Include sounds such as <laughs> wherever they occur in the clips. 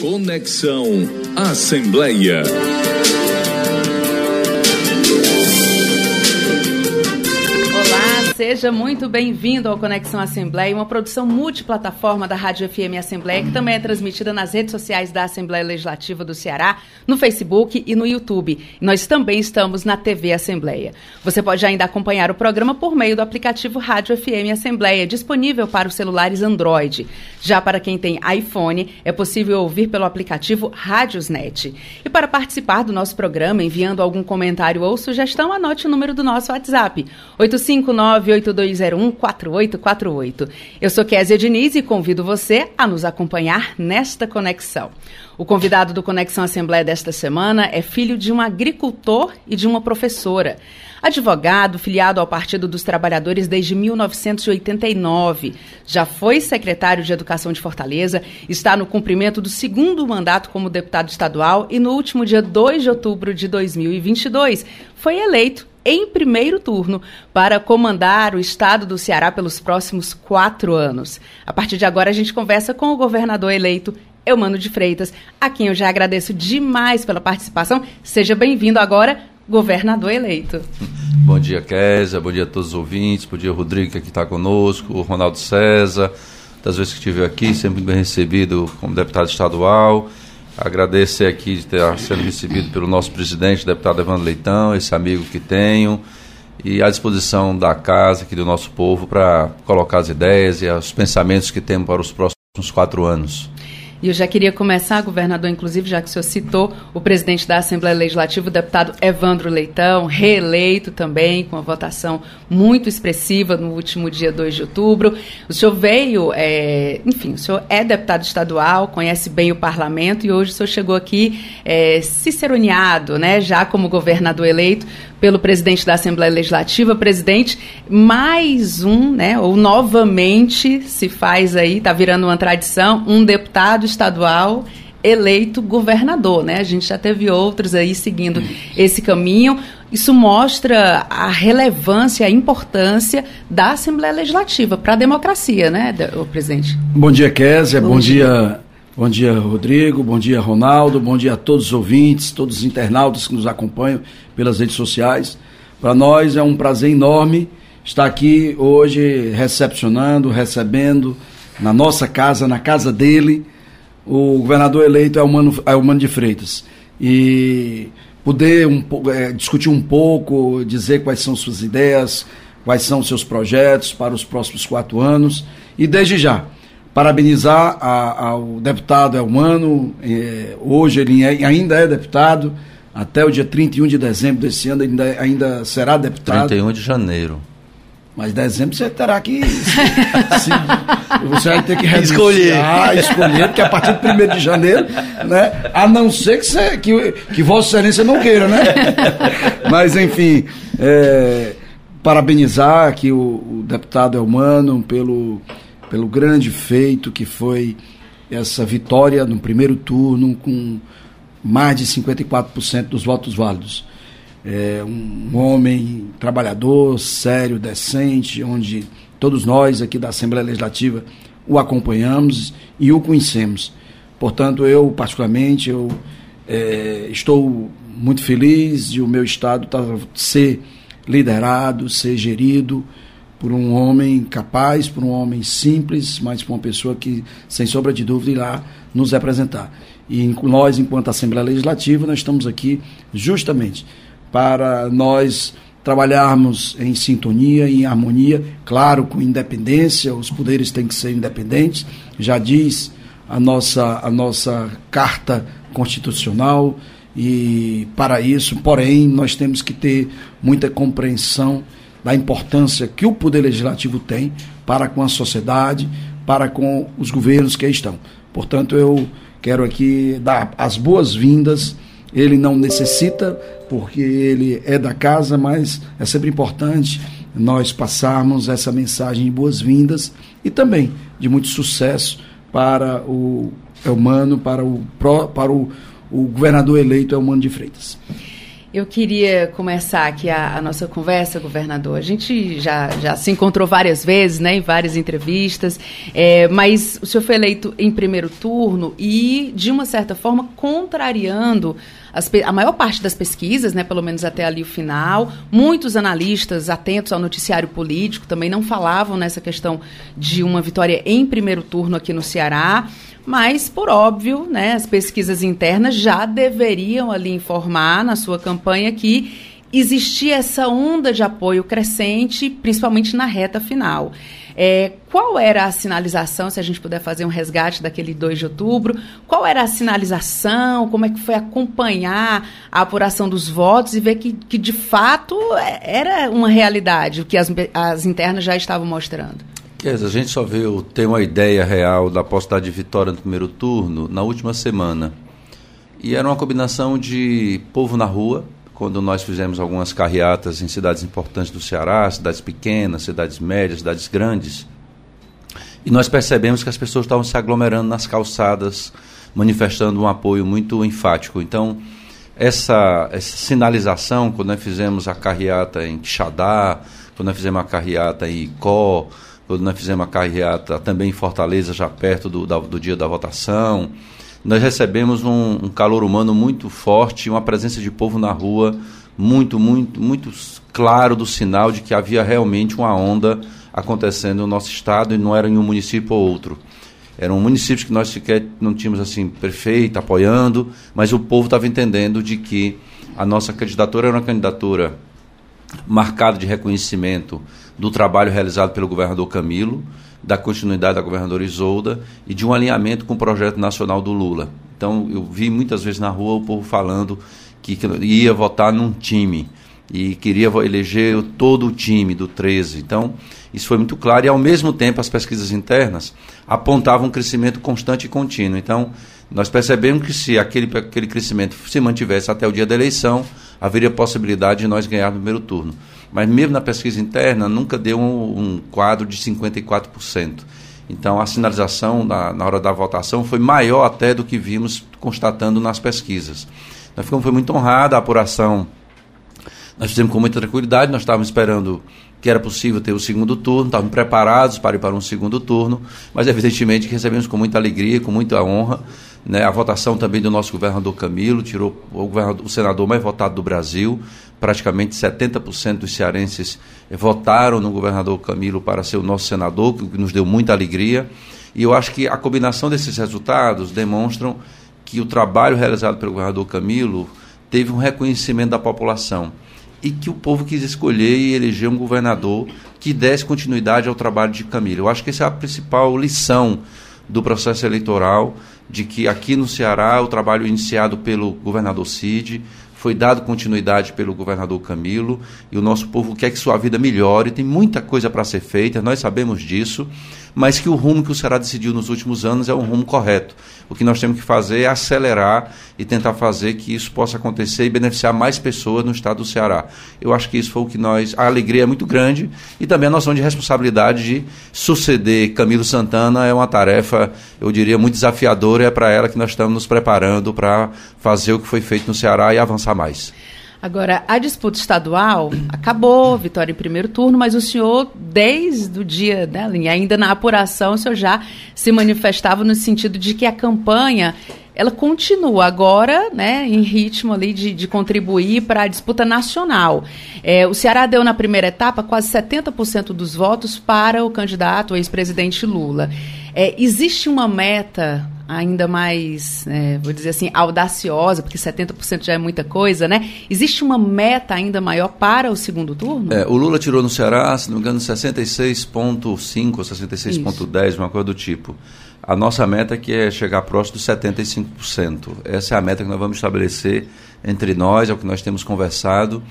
Conexão Assembleia. Seja muito bem-vindo ao Conexão Assembleia, uma produção multiplataforma da Rádio FM Assembleia, que também é transmitida nas redes sociais da Assembleia Legislativa do Ceará, no Facebook e no YouTube. Nós também estamos na TV Assembleia. Você pode ainda acompanhar o programa por meio do aplicativo Rádio FM Assembleia, disponível para os celulares Android. Já para quem tem iPhone, é possível ouvir pelo aplicativo Rádiosnet. E para participar do nosso programa, enviando algum comentário ou sugestão, anote o número do nosso WhatsApp: 859 982014848. Eu sou Késia Diniz e convido você a nos acompanhar nesta conexão. O convidado do Conexão Assembleia desta semana é filho de um agricultor e de uma professora. Advogado, filiado ao Partido dos Trabalhadores desde 1989. Já foi secretário de Educação de Fortaleza, está no cumprimento do segundo mandato como deputado estadual e no último dia 2 de outubro de 2022 foi eleito em primeiro turno para comandar o estado do Ceará pelos próximos quatro anos. A partir de agora, a gente conversa com o governador eleito. Eumano de Freitas, a quem eu já agradeço demais pela participação. Seja bem-vindo agora, governador eleito. Bom dia, Késia, bom dia a todos os ouvintes, bom dia, Rodrigo, que está conosco, o Ronaldo César, das vezes que estive aqui, sempre bem recebido como deputado estadual. Agradecer aqui de ter sendo recebido pelo nosso presidente, deputado Evandro Leitão, esse amigo que tenho, e à disposição da casa aqui do nosso povo para colocar as ideias e os pensamentos que temos para os próximos quatro anos. E eu já queria começar, governador, inclusive, já que o senhor citou o presidente da Assembleia Legislativa, o deputado Evandro Leitão, reeleito também, com uma votação muito expressiva no último dia 2 de outubro. O senhor veio, é, enfim, o senhor é deputado estadual, conhece bem o parlamento e hoje o senhor chegou aqui é, ciceroneado, né, já como governador eleito, pelo presidente da Assembleia Legislativa. Presidente, mais um, né, ou novamente se faz aí, está virando uma tradição, um deputado estadual eleito governador, né? A gente já teve outros aí seguindo esse caminho. Isso mostra a relevância, a importância da Assembleia Legislativa para a democracia, né, o presidente? Bom dia, Késia. Bom, bom dia. dia. Bom dia, Rodrigo. Bom dia, Ronaldo. Bom dia a todos os ouvintes, todos os internautas que nos acompanham pelas redes sociais. Para nós é um prazer enorme estar aqui hoje recepcionando, recebendo na nossa casa, na casa dele, o governador eleito é o Mano, de Freitas. E poder um, é, discutir um pouco, dizer quais são suas ideias, quais são seus projetos para os próximos quatro anos. E desde já, parabenizar a, ao deputado Elmano, é, hoje ele é, ainda é deputado, até o dia 31 de dezembro desse ano ainda, ainda será deputado. 31 de janeiro. Mas dezembro você terá que. se, você vai ter que escolher. escolher, porque a partir do 1 de janeiro, né? A não ser que, você, que, que Vossa Excelência não queira, né? Mas, enfim, é, parabenizar aqui o, o deputado Elmano pelo, pelo grande feito que foi essa vitória no primeiro turno com mais de 54% dos votos válidos é, um homem trabalhador, sério, decente, onde todos nós aqui da Assembleia Legislativa o acompanhamos e o conhecemos. Portanto, eu, particularmente, eu é, estou muito feliz de o meu Estado tá, ser liderado, ser gerido por um homem capaz, por um homem simples, mas por uma pessoa que, sem sombra de dúvida, irá nos representar. E nós, enquanto Assembleia Legislativa, nós estamos aqui justamente para nós trabalharmos em sintonia, em harmonia, claro, com independência, os poderes têm que ser independentes, já diz a nossa, a nossa Carta Constitucional, e para isso, porém, nós temos que ter muita compreensão da importância que o Poder Legislativo tem para com a sociedade, para com os governos que estão. Portanto, eu quero aqui dar as boas-vindas ele não necessita, porque ele é da casa, mas é sempre importante nós passarmos essa mensagem de boas-vindas e também de muito sucesso para o Elmano, para o, para o, o governador eleito Elmano de Freitas. Eu queria começar aqui a, a, nossa conversa, governador. A gente já, já se encontrou várias vezes, né, em várias entrevistas, é, mas o senhor foi eleito em primeiro turno e, de uma certa forma, contrariando as, a maior parte das pesquisas, né, pelo menos até ali o final. Muitos analistas atentos ao noticiário político também não falavam nessa questão de uma vitória em primeiro turno aqui no Ceará. Mas, por óbvio, né, as pesquisas internas já deveriam ali informar na sua campanha que existia essa onda de apoio crescente, principalmente na reta final. É, qual era a sinalização, se a gente puder fazer um resgate daquele 2 de outubro, qual era a sinalização, como é que foi acompanhar a apuração dos votos e ver que, que de fato é, era uma realidade, o que as, as internas já estavam mostrando? Quer dizer, a gente só veio ter uma ideia real da possibilidade de vitória no primeiro turno na última semana. E era uma combinação de povo na rua, quando nós fizemos algumas carreatas em cidades importantes do Ceará, cidades pequenas, cidades médias, cidades grandes. E nós percebemos que as pessoas estavam se aglomerando nas calçadas, manifestando um apoio muito enfático. Então, essa, essa sinalização, quando nós fizemos a carreata em Quixadá, quando nós fizemos a carreata em Icó, quando nós fizemos a carreata também em Fortaleza, já perto do, da, do dia da votação. Nós recebemos um, um, calor humano muito forte, uma presença de povo na rua muito, muito, muito claro do sinal de que havia realmente uma onda acontecendo no nosso estado e não era em um município ou outro. Eram municípios que nós sequer não tínhamos assim prefeito apoiando, mas o povo estava entendendo de que a nossa candidatura era uma candidatura marcada de reconhecimento do trabalho realizado pelo governador Camilo, da continuidade da governadora Isolda e de um alinhamento com o projeto nacional do Lula. Então, eu vi muitas vezes na rua o povo falando que, ia votar num time e queria eleger todo o time do 13. Então, isso foi muito claro e, ao mesmo tempo, as pesquisas internas apontavam um crescimento constante e contínuo. Então, nós percebemos que se aquele, aquele crescimento se mantivesse até o dia da eleição, haveria possibilidade de nós ganhar no primeiro turno mas mesmo na pesquisa interna nunca deu um, um quadro de 54%. Então a sinalização na, na, hora da votação foi maior até do que vimos constatando nas pesquisas. Nós ficamos foi muito honrada a apuração. Nós fizemos com muita tranquilidade, nós estávamos esperando que era possível ter o segundo turno, estávamos preparados para ir para um segundo turno, mas evidentemente que recebemos com muita alegria, com muita honra, né, a votação também do nosso governador Camilo, tirou o, o senador mais votado do Brasil, praticamente 70% dos cearenses votaram no governador Camilo para ser o nosso senador, o que nos deu muita alegria. E eu acho que a combinação desses resultados demonstram que o trabalho realizado pelo governador Camilo teve um reconhecimento da população e que o povo quis escolher e eleger um governador que desse continuidade ao trabalho de Camilo. Eu acho que essa é a principal lição do processo eleitoral, de que aqui no Ceará o trabalho iniciado pelo governador Cid foi dado continuidade pelo governador Camilo e o nosso povo quer que sua vida melhore, tem muita coisa para ser feita, nós sabemos disso, mas que o rumo que o Ceará decidiu nos últimos anos é um rumo correto. O que nós temos que fazer é acelerar e tentar fazer que isso possa acontecer e beneficiar mais pessoas no estado do Ceará. Eu acho que isso foi o que nós. A alegria é muito grande e também a noção de responsabilidade de suceder Camilo Santana é uma tarefa, eu diria, muito desafiadora e é para ela que nós estamos nos preparando para fazer o que foi feito no Ceará e avançar mais. Agora, a disputa estadual acabou, vitória em primeiro turno, mas o senhor, desde o dia, né, ainda na apuração, o senhor já se manifestava no sentido de que a campanha ela continua agora, né, em ritmo ali de, de contribuir para a disputa nacional. É, o Ceará deu na primeira etapa quase 70% dos votos para o candidato, o ex-presidente Lula. É, existe uma meta ainda mais, é, vou dizer assim, audaciosa, porque 70% já é muita coisa, né? Existe uma meta ainda maior para o segundo turno? É, o Lula tirou no Ceará, se não me engano, 66,5% ou 66,10%, uma coisa do tipo. A nossa meta é que é chegar próximo dos 75%. Essa é a meta que nós vamos estabelecer entre nós, é o que nós temos conversado,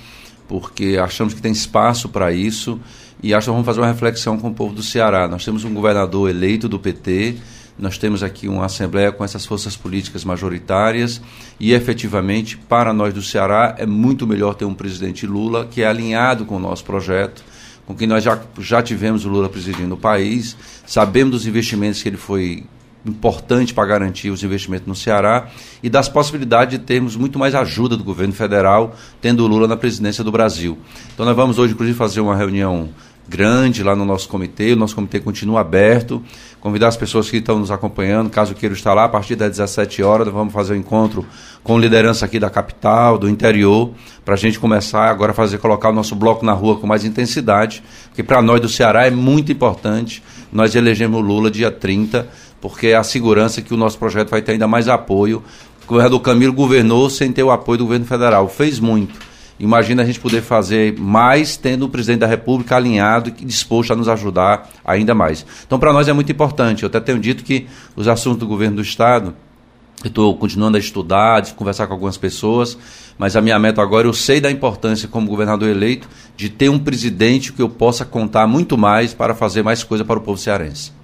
porque achamos que tem espaço para isso e acho que vamos fazer uma reflexão com o povo do Ceará. Nós temos um governador eleito do PT, nós temos aqui uma Assembleia com essas forças políticas majoritárias e, efetivamente, para nós do Ceará, é muito melhor ter um presidente Lula que é alinhado com o nosso projeto, com quem nós já, já tivemos o Lula presidindo o país, sabemos dos investimentos que ele foi importante para garantir os investimentos no Ceará e das possibilidades de termos muito mais ajuda do governo federal, tendo o Lula na presidência do Brasil. Então nós vamos hoje, inclusive, fazer uma reunião grande lá no nosso comitê, o nosso comitê continua aberto, convidar as pessoas que estão nos acompanhando, caso queiram estar lá, a partir das 17 horas, vamos fazer um encontro com liderança aqui da capital, do interior, para a gente começar agora a fazer, colocar o nosso bloco na rua com mais intensidade, porque para nós do Ceará é muito importante, nós elegemos o Lula dia 30, porque é a segurança que o nosso projeto vai ter ainda mais apoio. O governador Camilo governou sem ter o apoio do governo federal, fez muito. Imagina a gente poder fazer mais tendo o presidente da República alinhado e disposto a nos ajudar ainda mais. Então, para nós é muito importante. Eu até tenho dito que os assuntos do governo do Estado, eu estou continuando a estudar, a conversar com algumas pessoas, mas a minha meta agora, eu sei da importância como governador eleito de ter um presidente que eu possa contar muito mais para fazer mais coisa para o povo cearense.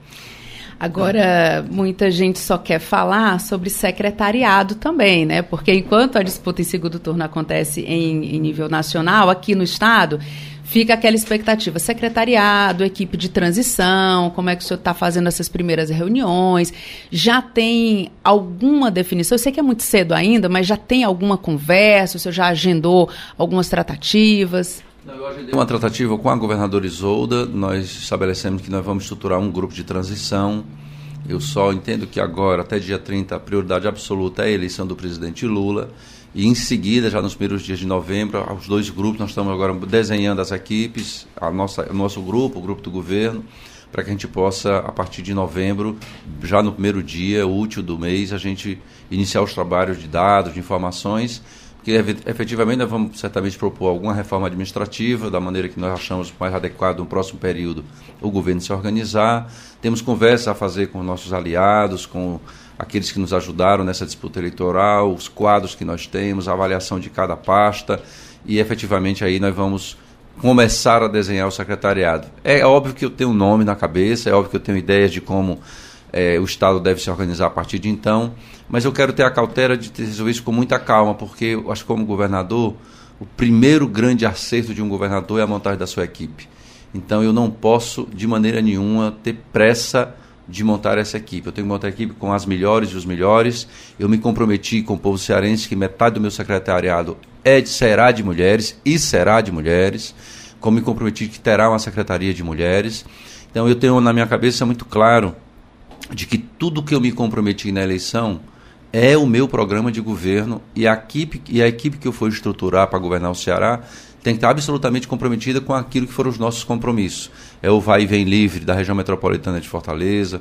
Agora, muita gente só quer falar sobre secretariado também, né? Porque enquanto a disputa em segundo turno acontece em, em nível nacional, aqui no Estado, fica aquela expectativa. Secretariado, equipe de transição, como é que o senhor está fazendo essas primeiras reuniões? Já tem alguma definição? Eu sei que é muito cedo ainda, mas já tem alguma conversa? O senhor já agendou algumas tratativas? Uma tratativa com a governadora Isolda. Nós estabelecemos que nós vamos estruturar um grupo de transição. Eu só entendo que agora, até dia 30, a prioridade absoluta é a eleição do presidente Lula. E em seguida, já nos primeiros dias de novembro, os dois grupos, nós estamos agora desenhando as equipes, a nossa, o nosso grupo, o grupo do governo, para que a gente possa, a partir de novembro, já no primeiro dia útil do mês, a gente iniciar os trabalhos de dados, de informações que efetivamente nós vamos certamente propor alguma reforma administrativa, da maneira que nós achamos mais adequado no próximo período o governo se organizar. Temos conversas a fazer com nossos aliados, com aqueles que nos ajudaram nessa disputa eleitoral, os quadros que nós temos, a avaliação de cada pasta e efetivamente aí nós vamos começar a desenhar o secretariado. É óbvio que eu tenho um nome na cabeça, é óbvio que eu tenho ideias de como é, o Estado deve se organizar a partir de então, mas eu quero ter a cautela de resolver isso com muita calma, porque eu acho que como governador, o primeiro grande acerto de um governador é a montagem da sua equipe. Então eu não posso, de maneira nenhuma, ter pressa de montar essa equipe. Eu tenho que montar a equipe com as melhores e os melhores. Eu me comprometi com o povo cearense que metade do meu secretariado é de, será de mulheres e será de mulheres. Como me comprometi que terá uma secretaria de mulheres. Então eu tenho na minha cabeça muito claro de que tudo que eu me comprometi na eleição é o meu programa de governo e a equipe, e a equipe que eu for estruturar para governar o Ceará tem que estar absolutamente comprometida com aquilo que foram os nossos compromissos. É o vai e vem livre da região metropolitana de Fortaleza,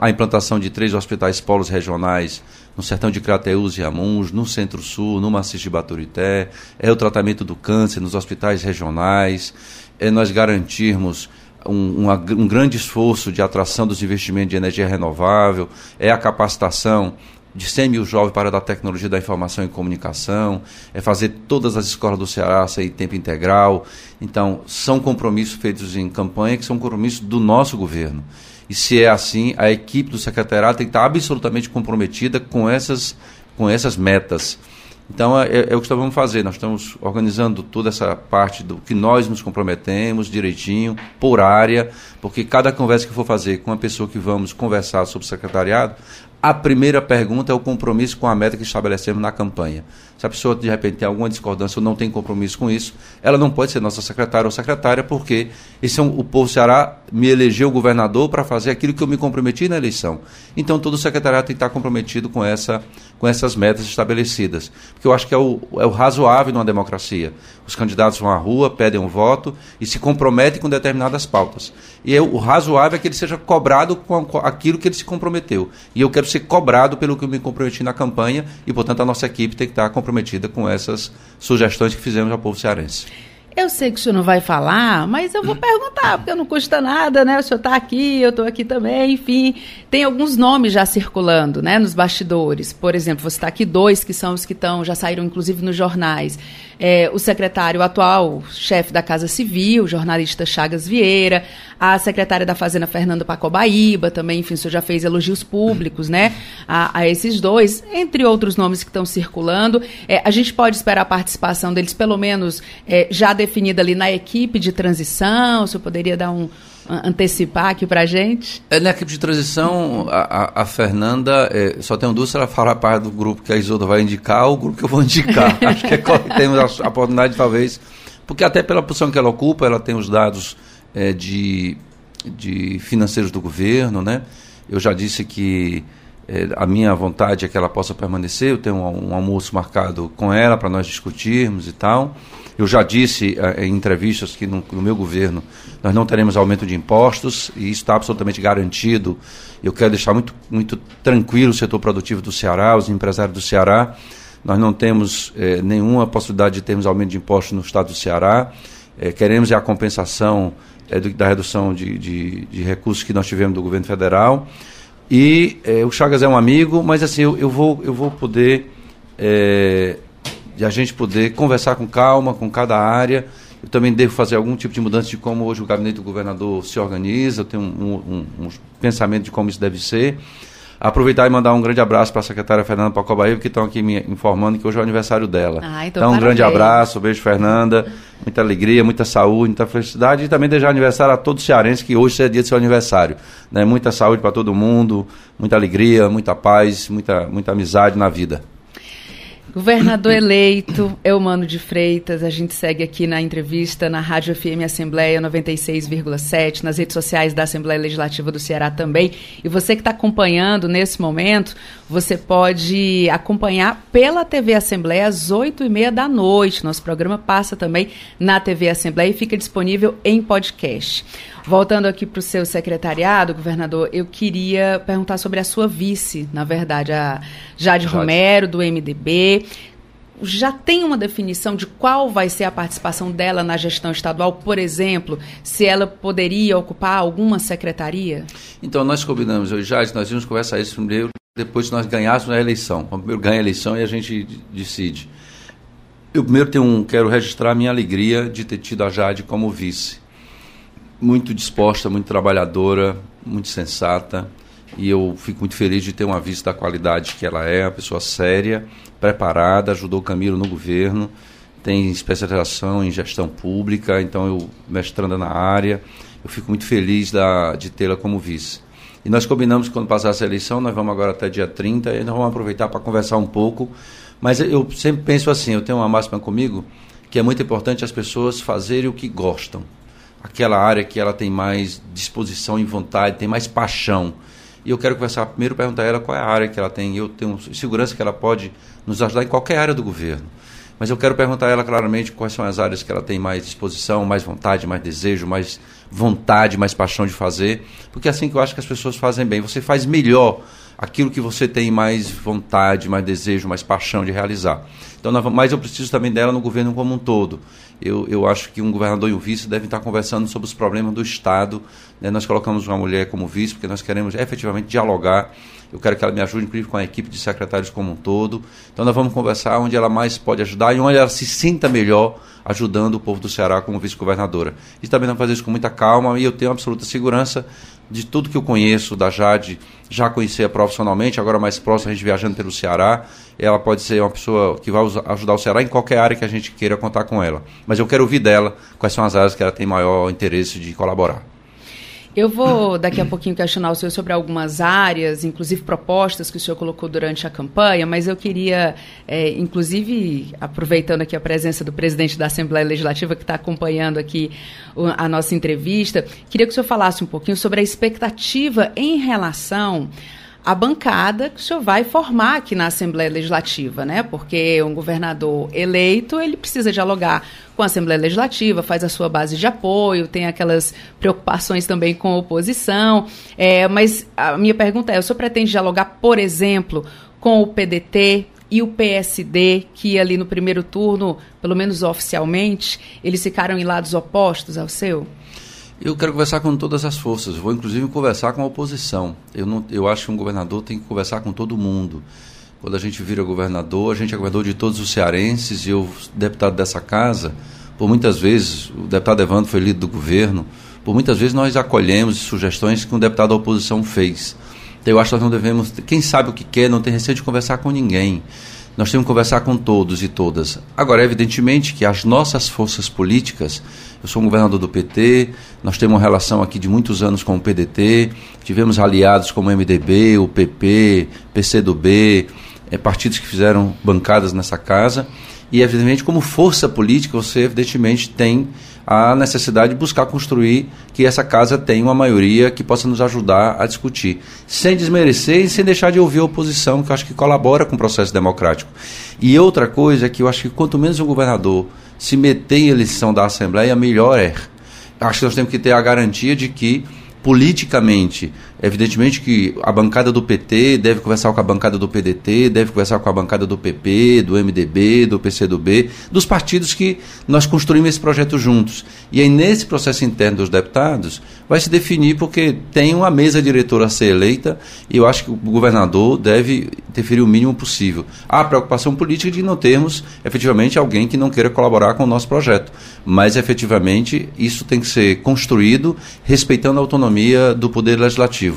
a implantação de três hospitais polos regionais no sertão de Crateús e Amuns, no Centro-Sul, no Maciço de Baturité, é o tratamento do câncer nos hospitais regionais, é nós garantirmos um, um, grande esforço de atração dos investimentos de energia renovável, é a capacitação de 100 mil jovens para a tecnologia da informação e comunicação, é fazer todas as escolas do Ceará em tempo integral. Então, são compromissos feitos em campanha que são compromissos do nosso governo. E se é assim, a equipe do secretariado tem que estar absolutamente comprometida com essas, com essas metas. Então, é, é, o que nós vamos fazer. Nós estamos organizando toda essa parte do que nós nos comprometemos direitinho, por área, porque cada conversa que for fazer com a pessoa que vamos conversar sobre o secretariado, a primeira pergunta é o compromisso com a meta que estabelecemos na campanha. Se a pessoa de repente tem alguma discordância ou não tem compromisso com isso, ela não pode ser nossa secretária ou secretária, porque esse é um, o povo Ceará me elegeu governador para fazer aquilo que eu me comprometi na eleição. Então todo secretariado tem que estar comprometido com, essa, com essas metas estabelecidas. Porque eu acho que é o, é o razoável numa democracia. Os candidatos vão à rua, pedem um voto e se comprometem com determinadas pautas. E é, o razoável é que ele seja cobrado com aquilo que ele se comprometeu. E eu quero ser cobrado pelo que eu me comprometi na campanha e, portanto, a nossa equipe tem que estar comprometida com essas sugestões que fizemos ao povo cearense. Eu sei que o senhor não vai falar, mas eu vou <clears throat> perguntar, porque não custa nada, né? O senhor está aqui, eu estou aqui também, enfim. Tem alguns nomes já circulando, né, nos bastidores. Por exemplo, você está aqui dois que são os que estão, já saíram inclusive nos jornais. É, o secretário atual, chefe da Casa Civil, jornalista Chagas Vieira, a secretária da Fazenda, Fernanda Pacobaíba, também, enfim, o senhor já fez elogios públicos, né, a, a esses dois, entre outros nomes que estão circulando. É, a gente pode esperar a participação deles, pelo menos, é, já definida ali na equipe de transição? Senhor poderia dar um, antecipar aqui para gente? É, na equipe de transição, a, a, a Fernanda, é, só tenho dúvida se ela fará parte do grupo que a Isolda vai indicar ou o grupo que eu vou indicar. <laughs> Acho que é, temos a, a, oportunidade, talvez, porque até pela posição que ela ocupa, ela tem os dados é, de, de financeiros do governo, né? Eu já disse que é, a minha vontade é que ela possa permanecer. Eu tenho um, um almoço marcado com ela para nós discutirmos e tal. Eu já disse é, em entrevistas que no, no, meu governo nós não teremos aumento de impostos e isso está absolutamente garantido. Eu quero deixar muito, muito tranquilo o setor produtivo do Ceará, os empresários do Ceará. Nós não temos é, nenhuma possibilidade de termos aumento de impostos no estado do Ceará. É, queremos a compensação é, do, da redução de, de, de recursos que nós tivemos do governo federal. E é, o Chagas é um amigo, mas assim, eu, eu vou, eu vou poder. É, a gente poder conversar com calma, com cada área. Eu também devo fazer algum tipo de mudança de como hoje o gabinete do governador se organiza. Eu tenho um, um, um pensamento de como isso deve ser. Aproveitar e mandar um grande abraço para a secretária Fernanda Pacobaíba, que estão aqui me informando que hoje é o aniversário dela. Ah, então, então um grande abraço, beijo, Fernanda. Muita alegria, muita saúde, muita felicidade. E também desejar aniversário a todos os cearenses, que hoje é dia de seu aniversário. Né? Muita saúde para todo mundo, muita alegria, muita paz, muita, muita amizade na vida. Governador eleito, Eumano de Freitas, a gente segue aqui na entrevista na Rádio FM Assembleia 96,7, nas redes sociais da Assembleia Legislativa do Ceará também. E você que está acompanhando nesse momento, você pode acompanhar pela TV Assembleia às 8 e meia da noite. Nosso programa passa também na TV Assembleia e fica disponível em podcast. Voltando aqui para o seu secretariado, governador, eu queria perguntar sobre a sua vice, na verdade, a Jade, Jade. Romero, do MDB. Já tem uma definição de qual vai ser a participação dela na gestão estadual? Por exemplo, se ela poderia ocupar alguma secretaria? Então, nós combinamos, eu, Jade, nós íamos conversar isso primeiro, depois nós ganhássemos a eleição. Primeiro ganha a eleição e a gente decide. Eu primeiro tenho um, quero registrar a minha alegria de ter tido a Jade como vice muito disposta, muito trabalhadora, muito sensata. E eu fico muito feliz de ter uma vista da qualidade que ela é, uma pessoa séria, preparada, ajudou o Camilo no governo, tem especialização em gestão pública, então eu mestrando na área, eu fico muito feliz da, de tê-la como vice. E nós combinamos que quando passar essa eleição, nós vamos agora até dia 30, e nós vamos aproveitar para conversar um pouco. Mas eu sempre penso assim, eu tenho uma máxima comigo, que é muito importante as pessoas fazerem o que gostam aquela área que ela tem mais disposição e vontade, tem mais paixão. E eu quero conversar primeiro perguntar a ela qual é a área que ela tem. Eu tenho segurança que ela pode nos ajudar em qualquer área do governo. Mas eu quero perguntar a ela claramente quais são as áreas que ela tem mais disposição, mais vontade, mais desejo, mais vontade, mais paixão de fazer. Porque é assim que eu acho que as pessoas fazem bem. Você faz melhor aquilo que você tem mais vontade, mais desejo, mais paixão de realizar. Então, mas eu preciso também dela no governo como um todo. Eu, eu acho que um governador e um vice devem estar conversando sobre os problemas do Estado. Né? Nós colocamos uma mulher como vice porque nós queremos efetivamente dialogar. Eu quero que ela me ajude, inclusive, com a equipe de secretários como um todo. Então, nós vamos conversar onde ela mais pode ajudar e onde ela se sinta melhor ajudando o povo do Ceará como vice-governadora. E também vamos fazer isso com muita calma e eu tenho absoluta segurança de tudo que eu conheço da Jade, já conhecia profissionalmente, agora mais próximo, a gente viajando pelo Ceará. Ela pode ser uma pessoa que vai ajudar o Ceará em qualquer área que a gente queira contar com ela. Mas eu quero ouvir dela quais são as áreas que ela tem maior interesse de colaborar. Eu vou daqui a pouquinho questionar o senhor sobre algumas áreas, inclusive propostas que o senhor colocou durante a campanha, mas eu queria, é, inclusive, aproveitando aqui a presença do presidente da Assembleia Legislativa que está acompanhando aqui a nossa entrevista, queria que o senhor falasse um pouquinho sobre a expectativa em relação a bancada que o senhor vai formar aqui na Assembleia Legislativa, né? Porque um governador eleito, ele precisa dialogar com a Assembleia Legislativa, faz a sua base de apoio, tem aquelas preocupações também com a oposição. É, mas a minha pergunta é: o senhor pretende dialogar, por exemplo, com o PDT, e o PSD, que ali no primeiro turno, pelo menos oficialmente, eles ficaram em lados opostos ao seu? Eu quero conversar com todas as forças. vou inclusive conversar com a oposição. Eu, não, eu acho que um governador tem que conversar com todo mundo. Quando a gente vira governador, a gente é governador de todos os cearenses e eu, deputado dessa casa, por muitas vezes, o deputado Evandro foi líder do governo, por muitas vezes nós acolhemos sugestões que um deputado da oposição fez. Então eu acho que nós não devemos, quem sabe o que quer, não tem receio de conversar com ninguém. nós temos que conversar com todos e todas. Agora, evidentemente que as nossas forças políticas, eu sou um governador do PT, nós temos uma relação aqui de muitos anos com o PDT, tivemos aliados como o MDB, o PP, PCdoB, é, partidos que fizeram bancadas nessa casa, e evidentemente como força política você evidentemente tem a necessidade de buscar construir que essa casa tenha uma maioria que possa nos ajudar a discutir, sem desmerecer e sem deixar de ouvir a oposição, que eu acho que colabora com o processo democrático. E outra coisa é que eu acho que quanto menos o governador se meter em eleição da Assembleia, melhor é. Acho que nós temos que ter a garantia de que politicamente Evidentemente que a bancada do PT deve conversar com a bancada do PDT, deve conversar com a bancada do PP, do MDB, do PCdoB, dos partidos que nós construímos esse projeto juntos. E aí, nesse processo interno dos deputados, vai se definir porque tem uma mesa diretora a ser eleita e eu acho que o governador deve interferir o mínimo possível. Há preocupação política de não termos efetivamente alguém que não queira colaborar com o nosso projeto, mas efetivamente isso tem que ser construído respeitando a autonomia do Poder Legislativo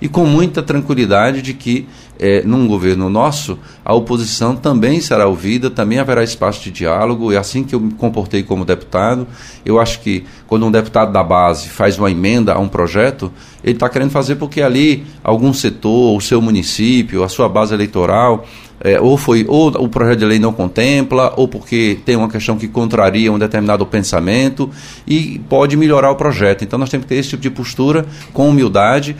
e com muita tranquilidade de que, é, num governo nosso, a oposição também será ouvida, também haverá espaço de diálogo, é assim que eu me comportei como deputado. Eu acho que quando um deputado da base faz uma emenda a um projeto, ele está querendo fazer porque ali algum setor, o seu município, a sua base eleitoral, é, ou foi ou o projeto de lei não contempla, ou porque tem uma questão que contraria um determinado pensamento e pode melhorar o projeto. Então nós temos que ter esse tipo de postura com humildade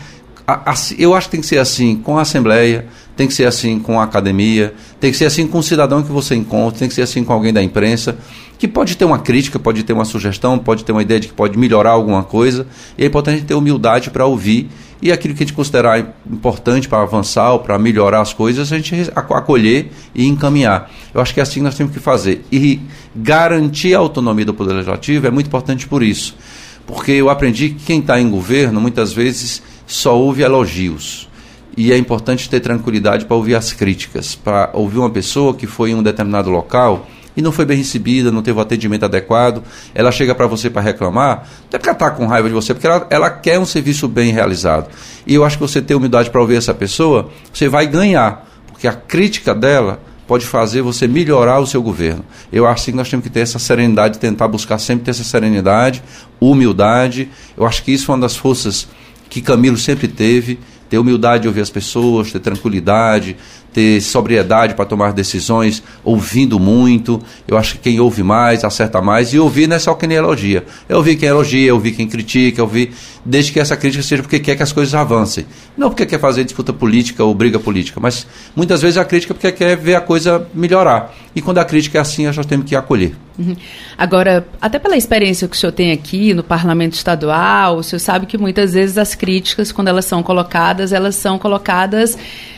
eu acho que tem que ser assim com a Assembleia, tem que ser assim com a academia, tem que ser assim com o cidadão que você encontra, tem que ser assim com alguém da imprensa, que pode ter uma crítica, pode ter uma sugestão, pode ter uma ideia de que pode melhorar alguma coisa, e é importante ter humildade para ouvir e aquilo que a gente considerar importante para avançar ou para melhorar as coisas, a gente acolher e encaminhar. Eu acho que é assim que nós temos que fazer. E garantir a autonomia do Poder Legislativo é muito importante por isso. Porque eu aprendi que quem está em governo, muitas vezes, só ouve elogios. E é importante ter tranquilidade para ouvir as críticas, para ouvir uma pessoa que foi em um determinado local e não foi bem recebida, não teve o atendimento adequado, ela chega para você para reclamar, não é porque ela está com raiva de você, porque ela, ela, quer um serviço bem realizado. E eu acho que você ter humildade para ouvir essa pessoa, você vai ganhar, porque a crítica dela pode fazer você melhorar o seu governo. Eu acho que nós temos que ter essa serenidade, tentar buscar sempre ter essa serenidade, humildade. Eu acho que isso é uma das forças que Camilo sempre teve, ter humildade de ouvir as pessoas, ter tranquilidade, ter sobriedade para tomar decisões, ouvindo muito. Eu acho que quem ouve mais, acerta mais. E ouvir não é só quem elogia. É ouvir quem elogia, é ouvir quem critica, é ouvir, desde que essa crítica seja porque quer que as coisas avancem. Não porque quer fazer disputa política ou briga política, mas muitas vezes a crítica é porque quer ver a coisa melhorar. E quando a crítica é assim, nós temos que acolher. Uhum. Agora, até pela experiência que o senhor tem aqui no parlamento estadual, o senhor sabe que muitas vezes as críticas, quando elas são colocadas, elas são colocadas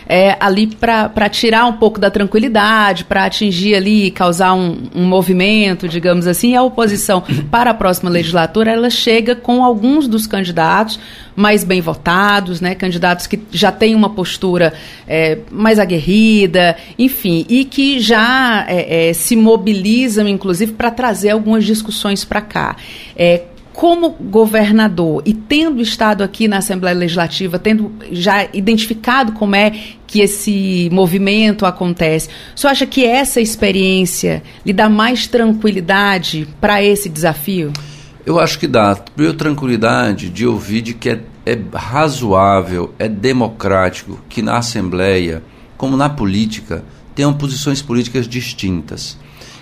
é, ali para tirar um pouco da tranquilidade, para atingir ali, causar um, um, movimento, digamos assim. E a oposição para a próxima legislatura, ela chega com alguns dos candidatos mais bem votados, né, candidatos que já têm uma postura é, mais aguerrida, enfim, e que já é, é se mobilizam, inclusive, para trazer algumas discussões para cá. É, como governador e tendo estado aqui na Assembleia Legislativa, tendo já identificado como é que esse movimento acontece, você acha que essa experiência lhe dá mais tranquilidade para esse desafio? Eu acho que dá. Primeiro, tranquilidade de ouvir de que é, é razoável, é democrático que na Assembleia, como na política, tenham posições políticas distintas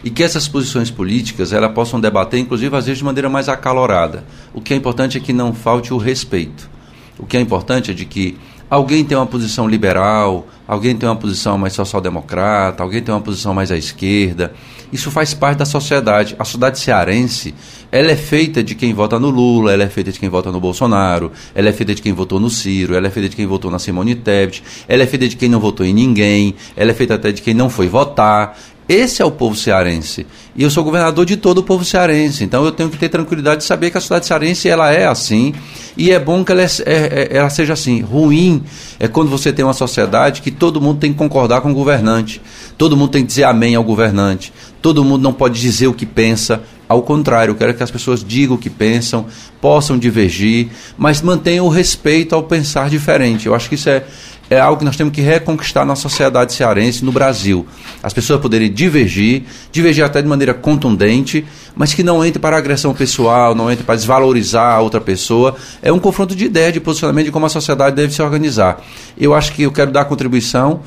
e que essas posições políticas elas possam debater, inclusive às vezes de maneira mais acalorada. O que é importante é que não falte o respeito. O que é importante é de que alguém tem uma posição liberal, alguém tem uma posição mais social-democrata, alguém tem uma posição mais à esquerda. Isso faz parte da sociedade. A sociedade cearense, ela é feita de quem vota no Lula, ela é feita de quem vota no Bolsonaro, ela é feita de quem votou no Ciro, ela é feita de quem votou na Simone Tebet, ela é feita de quem não votou em ninguém, ela é feita até de quem não foi votar. Esse é o povo cearense. E eu sou governador de todo o povo cearense. Então eu tenho que ter tranquilidade de saber que a cidade cearense ela é assim. E é bom que ela, é, é, é, ela seja assim. Ruim é quando você tem uma sociedade que todo mundo tem que concordar com o governante. Todo mundo tem que dizer amém ao governante. Todo mundo não pode dizer o que pensa. Ao contrário, eu quero que as pessoas digam o que pensam, possam divergir, mas mantenham o respeito ao pensar diferente. Eu acho que isso é, é algo que nós temos que reconquistar na sociedade cearense, no Brasil. As pessoas poderem divergir, divergir até de maneira contundente, mas que não entre para agressão pessoal, não entre para desvalorizar a outra pessoa. É um confronto de ideia, de posicionamento de como a sociedade deve se organizar. Eu acho que eu quero dar contribuição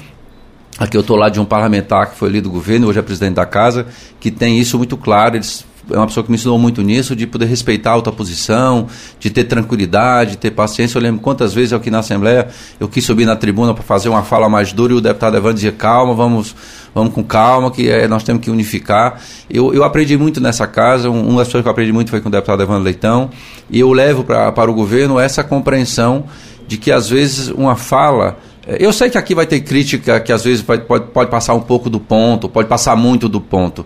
Aqui eu estou lá de um parlamentar que foi ali do governo, hoje é presidente da casa, que tem isso muito claro. Eles é uma pessoa que me ensinou muito nisso, de poder respeitar a outra posição, de ter tranquilidade, de ter paciência. Eu lembro quantas vezes aqui na Assembleia eu quis subir na tribuna para fazer uma fala mais dura e o deputado Evandro dizia: calma, vamos, vamos com calma, que é, nós temos que unificar. Eu, eu aprendi muito nessa casa, um, uma das pessoas que eu aprendi muito foi com o deputado Evandro Leitão, e eu levo pra, para o governo essa compreensão de que às vezes uma fala é, eu sei que aqui vai ter crítica que às vezes pode, pode, pode, passar um pouco do ponto, pode passar muito do ponto.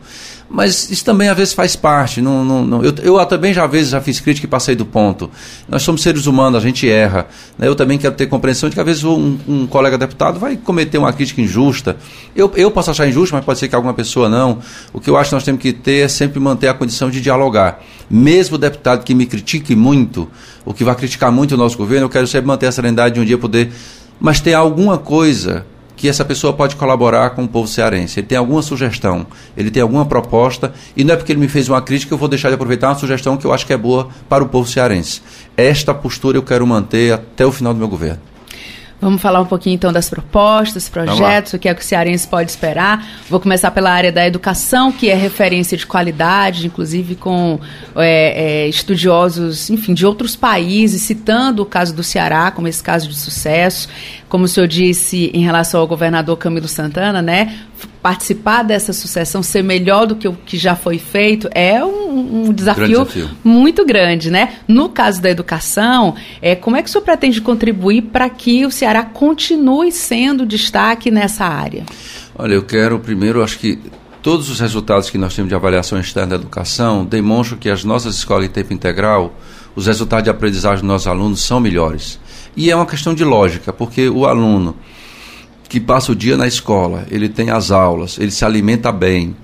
Mas isso também às vezes faz parte. Não, não, não. Eu, eu também já às vezes já fiz crítica e passei do ponto. Nós somos seres humanos, a gente erra. Né? Eu também quero ter compreensão de que às vezes um, um, colega deputado vai cometer uma crítica injusta. Eu, eu posso achar injusto, mas pode ser que alguma pessoa não. O que eu acho que nós temos que ter é sempre manter a condição de dialogar. Mesmo o deputado que me critique muito, o que vai criticar muito o nosso governo, eu quero sempre manter a serenidade de um dia poder mas tem alguma coisa que essa pessoa pode colaborar com o povo cearense. Ele tem alguma sugestão, ele tem alguma proposta, e não é porque ele me fez uma crítica que eu vou deixar de aproveitar uma sugestão que eu acho que é boa para o povo cearense. Esta postura eu quero manter até o final do meu governo. Vamos falar um pouquinho então das propostas, projetos, o que é que o cearense pode esperar. Vou começar pela área da educação, que é referência de qualidade, inclusive com é, é, estudiosos, enfim, de outros países, citando o caso do Ceará como esse caso de sucesso. Como o senhor disse em relação ao governador Camilo Santana, né? Participar dessa sucessão, ser melhor do que o que já foi feito, é um, um desafio, desafio, muito grande, né? No caso da educação, é, como é que o senhor pretende contribuir para que o Ceará continue sendo destaque nessa área? Olha, eu quero primeiro, acho que todos os resultados que nós temos de avaliação externa da educação demonstram que as nossas escolas em tempo integral, os resultados de aprendizagem dos nossos alunos são melhores. E é uma questão de lógica, porque o aluno que passa o dia na escola, ele tem as aulas, ele se alimenta bem,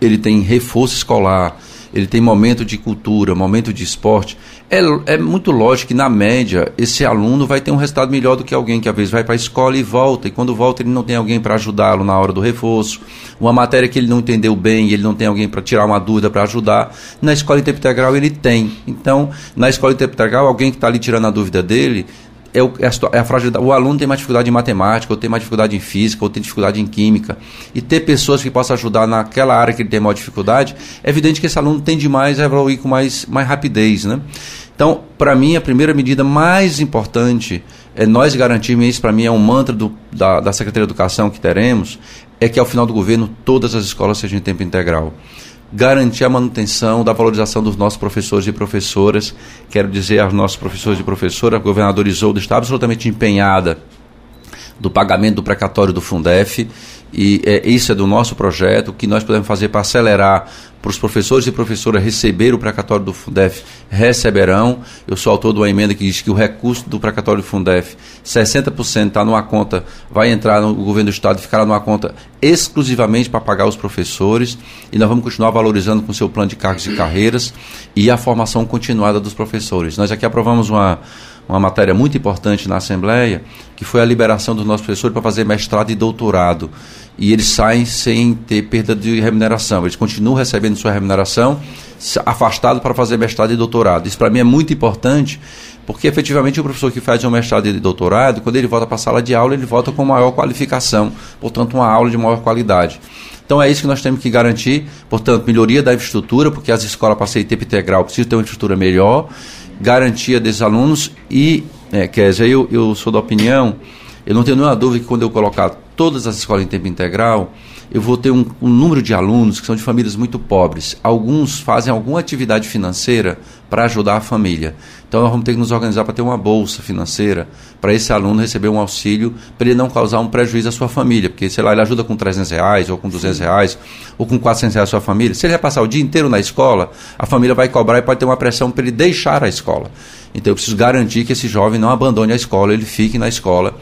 ele tem reforço escolar, ele tem momento de cultura, momento de esporte. É, é muito lógico que, na média, esse aluno vai ter um resultado melhor do que alguém que, às vezes, vai para a escola e volta, e quando volta, ele não tem alguém para ajudá-lo na hora do reforço, uma matéria que ele não entendeu bem, ele não tem alguém para tirar uma dúvida para ajudar. Na escola em tempo integral, ele tem. Então, na escola em tempo integral, alguém que está ali tirando a dúvida dele, é, o, é, a, é fragilidade. O aluno tem mais dificuldade em matemática, ou tem mais dificuldade em física, ou tem dificuldade em química. E ter pessoas que possam ajudar naquela área que ele tem maior dificuldade, é evidente que esse aluno tende mais a evoluir com mais, mais rapidez. Né? Então, para mim, a primeira medida mais importante é nós garantirmos, isso para mim é um mantra do, da, da Secretaria de Educação que teremos, é que ao final do governo todas as escolas sejam em tempo integral garantir a manutenção da valorização dos nossos professores e professoras. Quero dizer aos nossos professores e professoras, a governadora Isolda está absolutamente empenhada do pagamento do precatório do Fundef e é, isso é do nosso projeto, o que nós podemos fazer para acelerar para os professores e professoras receber o precatório do Fundef, receberão. Eu sou autor de uma emenda que diz que o recurso do precatório do Fundef, 60% está numa conta, vai entrar no governo do Estado e ficará numa conta exclusivamente para pagar os professores. E nós vamos continuar valorizando com o seu plano de cargos e carreiras e a formação continuada dos professores. Nós aqui aprovamos uma uma matéria muito importante na Assembleia, que foi a liberação dos nossos professores para fazer mestrado e doutorado. E eles saem sem ter perda de remuneração. Eles continuam recebendo sua remuneração, afastado para fazer mestrado e doutorado. Isso para mim é muito importante, porque efetivamente o professor que faz um mestrado e doutorado, quando ele volta para a sala de aula, ele volta com maior qualificação, portanto, uma aula de maior qualidade. Então é isso que nós temos que garantir, portanto, melhoria da infraestrutura, porque as escolas para ser tempo integral precisam ter uma infraestrutura melhor, garantia desses alunos e, é, Kézia, eu, eu sou da opinião, eu não tenho nenhuma dúvida que quando eu colocar todas as escolas em tempo integral, eu vou ter um, um, número de alunos que são de famílias muito pobres. Alguns fazem alguma atividade financeira para ajudar a família. Então nós vamos ter que nos organizar para ter uma bolsa financeira para esse aluno receber um auxílio para ele não causar um prejuízo à sua família, porque sei lá ele ajuda com 300 reais ou com 200 reais ou com 400 reais a sua família. Se ele vai passar o dia inteiro na escola, a família vai cobrar e pode ter uma pressão para ele deixar a escola. Então eu preciso garantir que esse jovem não abandone a escola, ele fique na escola.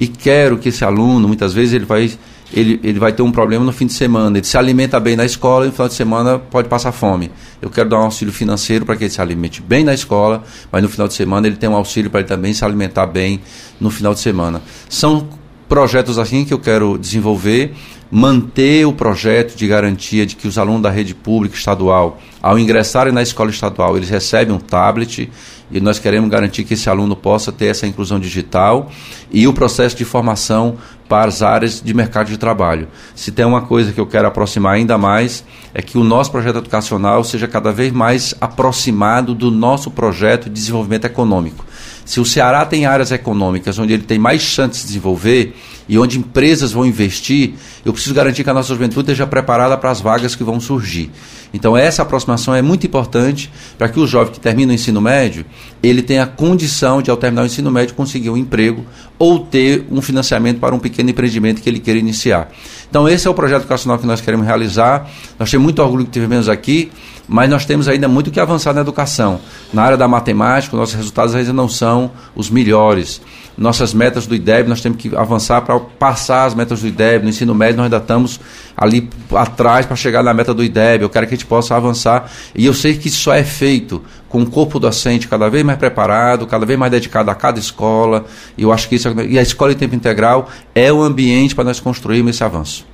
E quero que esse aluno, muitas vezes ele vai ele, ele vai ter um problema no fim de semana. Ele se alimenta bem na escola e no final de semana pode passar fome. Eu quero dar um auxílio financeiro para que ele se alimente bem na escola, mas no final de semana ele tem um auxílio para ele também se alimentar bem no final de semana. São projetos assim que eu quero desenvolver, manter o projeto de garantia de que os alunos da rede pública estadual, ao ingressarem na escola estadual, eles recebem um tablet e nós queremos garantir que esse aluno possa ter essa inclusão digital e o processo de formação para as áreas de mercado de trabalho. Se tem uma coisa que eu quero aproximar ainda mais, é que o nosso projeto educacional seja cada vez mais aproximado do nosso projeto de desenvolvimento econômico. Se o Ceará tem áreas econômicas onde ele tem mais chances de desenvolver e onde empresas vão investir, eu preciso garantir que a nossa juventude esteja preparada para as vagas que vão surgir. Então essa aproximação é muito importante para que o jovem que termina o ensino médio, ele tenha condição de ao terminar o ensino médio conseguir um emprego ou ter um financiamento para um pequeno empreendimento que ele queira iniciar. Então esse é o projeto educacional que nós queremos realizar. Nós temos muito orgulho que tivemos aqui, mas nós temos ainda muito que avançar na educação. Na área da matemática, nossos resultados ainda não são os melhores nossas metas do IDEB, nós temos que avançar para passar as metas do IDEB. No ensino médio, nós ainda estamos ali atrás para chegar na meta do IDEB. Eu quero que a gente possa avançar. E eu sei que isso só é feito com o corpo docente cada vez mais preparado, cada vez mais dedicado a cada escola. E eu acho que isso é, e a escola em tempo integral é o ambiente para nós construirmos esse avanço.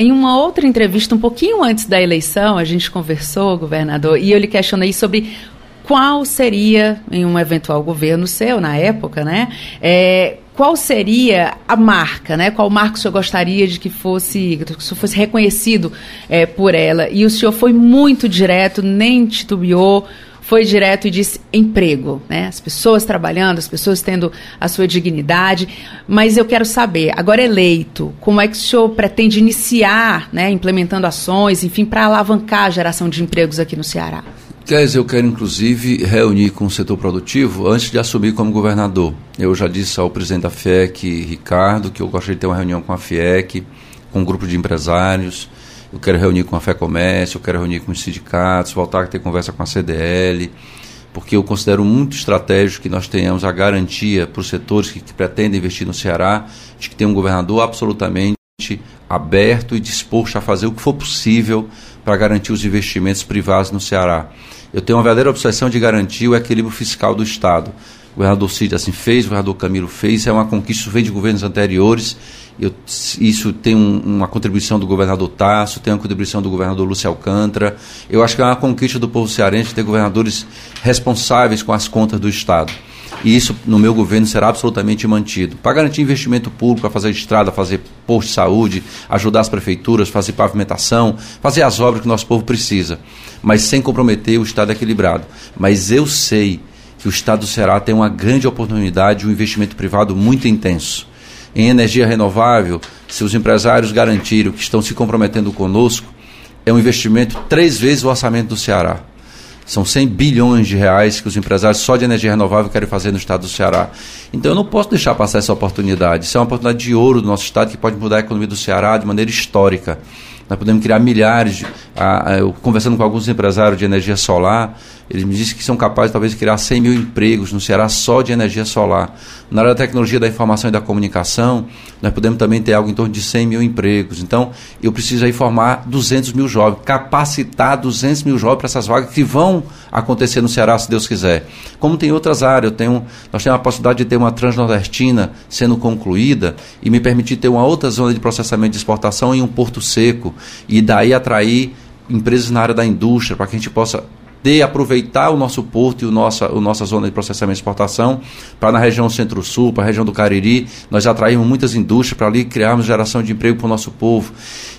Em uma outra entrevista, um pouquinho antes da eleição, a gente conversou, governador, e eu lhe questionei sobre qual seria, em um eventual governo seu, na época, né? É, qual seria a marca, né? Qual marca o senhor gostaria de que fosse, que o fosse reconhecido é, por ela? E o senhor foi muito direto, nem titubeou, foi direto e disse emprego, né? As pessoas trabalhando, as pessoas tendo a sua dignidade. Mas eu quero saber, agora eleito, como é que o senhor pretende iniciar, né, implementando ações, enfim, para alavancar a geração de empregos aqui no Ceará? Aliás, eu quero inclusive reunir com o setor produtivo antes de assumir como governador. Eu já disse ao presidente da FIEC, Ricardo, que eu gostaria de ter uma reunião com a FIEC, com um grupo de empresários. Eu quero reunir com a Fé Comércio, eu quero reunir com os sindicatos, voltar a ter conversa com a CDL, porque eu considero muito estratégico que nós tenhamos a garantia para os setores que, que pretendem investir no Ceará de que tem um governador absolutamente aberto e disposto a fazer o que for possível para garantir os investimentos privados no Ceará. Eu tenho uma verdadeira obsessão de garantir o equilíbrio fiscal do Estado. O governador Cid assim fez, o governador Camilo fez, é uma conquista que vem de governos anteriores. Eu, isso tem um, uma contribuição do governador Tasso, tem uma contribuição do governador Lúcio Alcântara. Eu acho que é uma conquista do povo cearense ter governadores responsáveis com as contas do Estado e isso no meu governo será absolutamente mantido. Para garantir investimento público, para fazer estrada, fazer posto de saúde, ajudar as prefeituras, fazer pavimentação, fazer as obras que o nosso povo precisa, mas sem comprometer o Estado equilibrado. Mas eu sei que o Estado do Ceará tem uma grande oportunidade de um investimento privado muito intenso. Em energia renovável, se os empresários garantiram que estão se comprometendo conosco, é um investimento três vezes o orçamento do Ceará. São 100 bilhões de reais que os empresários só de energia renovável querem fazer no estado do Ceará. Então eu não posso deixar passar essa oportunidade. Isso é uma oportunidade de ouro do nosso estado que pode mudar a economia do Ceará de maneira histórica. Nós podemos criar milhares. De, a, a, eu, conversando com alguns empresários de energia solar, eles me disseram que são capazes talvez de criar 100 mil empregos no Ceará só de energia solar. Na área da tecnologia da informação e da comunicação, nós podemos também ter algo em torno de 100 mil empregos. Então, eu preciso aí formar 200 mil jovens, capacitar 200 mil jovens para essas vagas que vão acontecer no Ceará, se Deus quiser. Como tem outras áreas, eu tenho, nós temos a possibilidade de ter uma transnordestina sendo concluída e me permitir ter uma outra zona de processamento de exportação em um porto seco e daí atrair empresas na área da indústria para que a gente possa de aproveitar o nosso porto e o nossa, a nossa zona de processamento e exportação para na região centro-sul, para a região do Cariri, nós atraímos muitas indústrias para ali criarmos geração de emprego para o nosso povo.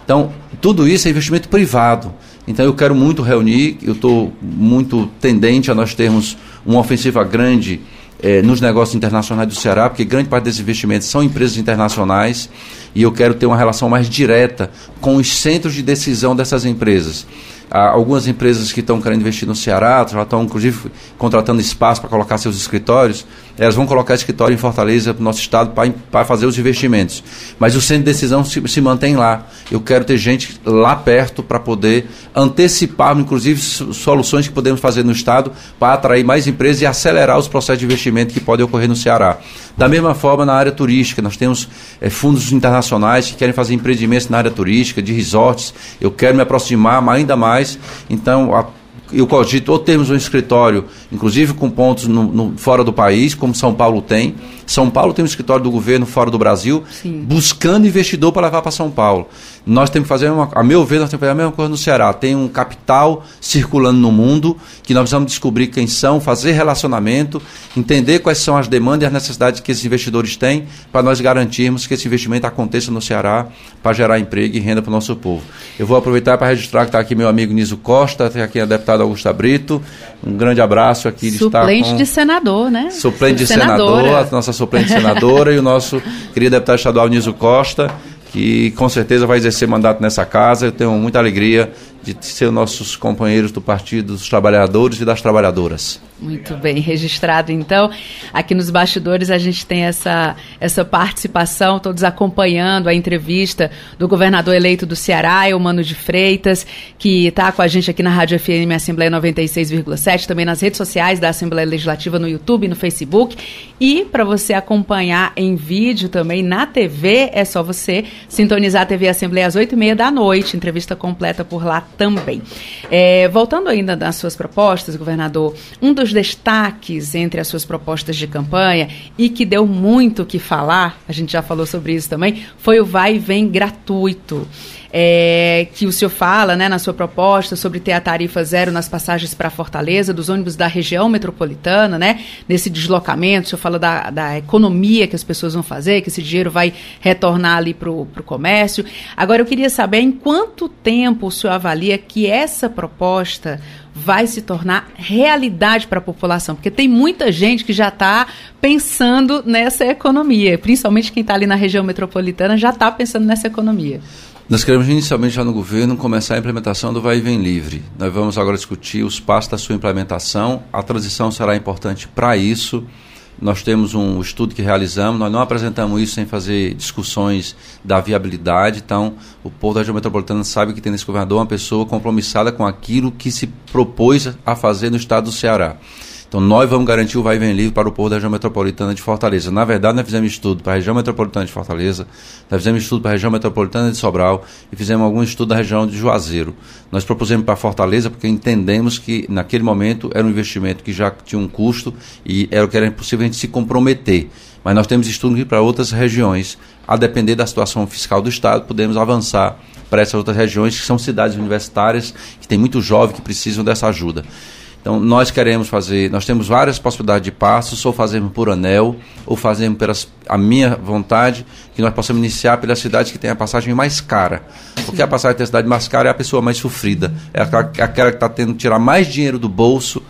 Então, tudo isso é investimento privado. Então, eu quero muito reunir, eu estou muito tendente a nós termos uma ofensiva grande eh, nos negócios internacionais do Ceará, porque grande parte desses investimentos são empresas internacionais e eu quero ter uma relação mais direta com os centros de decisão dessas empresas algumas empresas que estão querendo investir no Ceará, já estão inclusive contratando espaço para colocar seus escritórios, elas vão colocar escritório em Fortaleza para o nosso estado para fazer os investimentos. Mas o centro de decisão se, se mantém lá. Eu quero ter gente lá perto para poder antecipar, inclusive, soluções que podemos fazer no estado para atrair mais empresas e acelerar os processos de investimento que podem ocorrer no Ceará. Da mesma forma, na área turística, nós temos é, fundos internacionais que querem fazer empreendimentos na área turística, de resorts. Eu quero me aproximar ainda mais. Então, a eu cogito ou termos um escritório, inclusive com pontos no, no, fora do país, como São Paulo tem. São Paulo tem um escritório do governo fora do Brasil, Sim. buscando investidor para levar para São Paulo. Nós temos que fazer, uma, a meu ver, nós temos que fazer a mesma coisa no Ceará. Tem um capital circulando no mundo que nós precisamos descobrir quem são, fazer relacionamento, entender quais são as demandas e as necessidades que esses investidores têm, para nós garantirmos que esse investimento aconteça no Ceará para gerar emprego e renda para o nosso povo. Eu vou aproveitar para registrar que está aqui meu amigo Niso Costa, tem aqui a deputada Augusta Brito. Um grande abraço aqui. Suplente de senador, né? Suplente de senador, a nossa suplente senadora e o nosso querido deputado estadual Niso Costa que com certeza vai exercer mandato nessa casa. Eu tenho muita alegria de ser nossos companheiros do Partido dos Trabalhadores e das Trabalhadoras. Muito bem, registrado então. Aqui nos bastidores a gente tem essa, essa participação, todos acompanhando a entrevista do governador eleito do Ceará, Eumano de Freitas, que está com a gente aqui na Rádio FM Assembleia 96,7, também nas redes sociais da Assembleia Legislativa, no YouTube, no Facebook. E para você acompanhar em vídeo também na TV, é só você sintonizar a TV Assembleia às 8h30 da noite, entrevista completa por lá também. É, voltando ainda nas suas propostas, governador, um dos destaques entre as suas propostas de campanha e que deu muito o que falar, a gente já falou sobre isso também, foi o vai e vem gratuito é, que o senhor fala né, na sua proposta sobre ter a tarifa zero nas passagens para Fortaleza, dos ônibus da região metropolitana, né, nesse deslocamento, o senhor fala da, da economia que as pessoas vão fazer, que esse dinheiro vai retornar ali para o comércio. Agora, eu queria saber em quanto tempo o senhor avalia que essa proposta vai se tornar realidade para a população, porque tem muita gente que já está pensando nessa economia, principalmente quem está ali na região metropolitana já está pensando nessa economia. Nós queremos inicialmente já no governo começar a implementação do vai e vem livre. Nós vamos agora discutir os passos da sua implementação. A transição será importante para isso. Nós temos um estudo que realizamos, nós não apresentamos isso sem fazer discussões da viabilidade. Então, o povo da região metropolitana sabe que tem nesse governador uma pessoa compromissada com aquilo que se propôs a fazer no estado do Ceará. Então nós vamos garantir o vai e vem livre para o povo da região metropolitana de Fortaleza. Na verdade, nós fizemos estudo para a região metropolitana de Fortaleza, nós fizemos estudo para a região metropolitana de Sobral e fizemos algum estudo da região de Juazeiro. Nós propusemos para Fortaleza porque entendemos que naquele momento era um investimento que já tinha um custo e era o que era impossível a gente se comprometer. Mas nós temos estudo para outras regiões. A depender da situação fiscal do Estado, podemos avançar para essas outras regiões que são cidades universitárias, que tem muito jovem que precisam dessa ajuda. Então, nós queremos fazer, nós temos várias possibilidades de passos, ou fazemos por anel, ou fazemos pela a minha vontade, que nós possamos iniciar pela cidade que tem a passagem mais cara. Porque a passagem da cidade mais cara é a pessoa mais sofrida, é aquela, aquela que está tendo que tirar mais dinheiro do bolso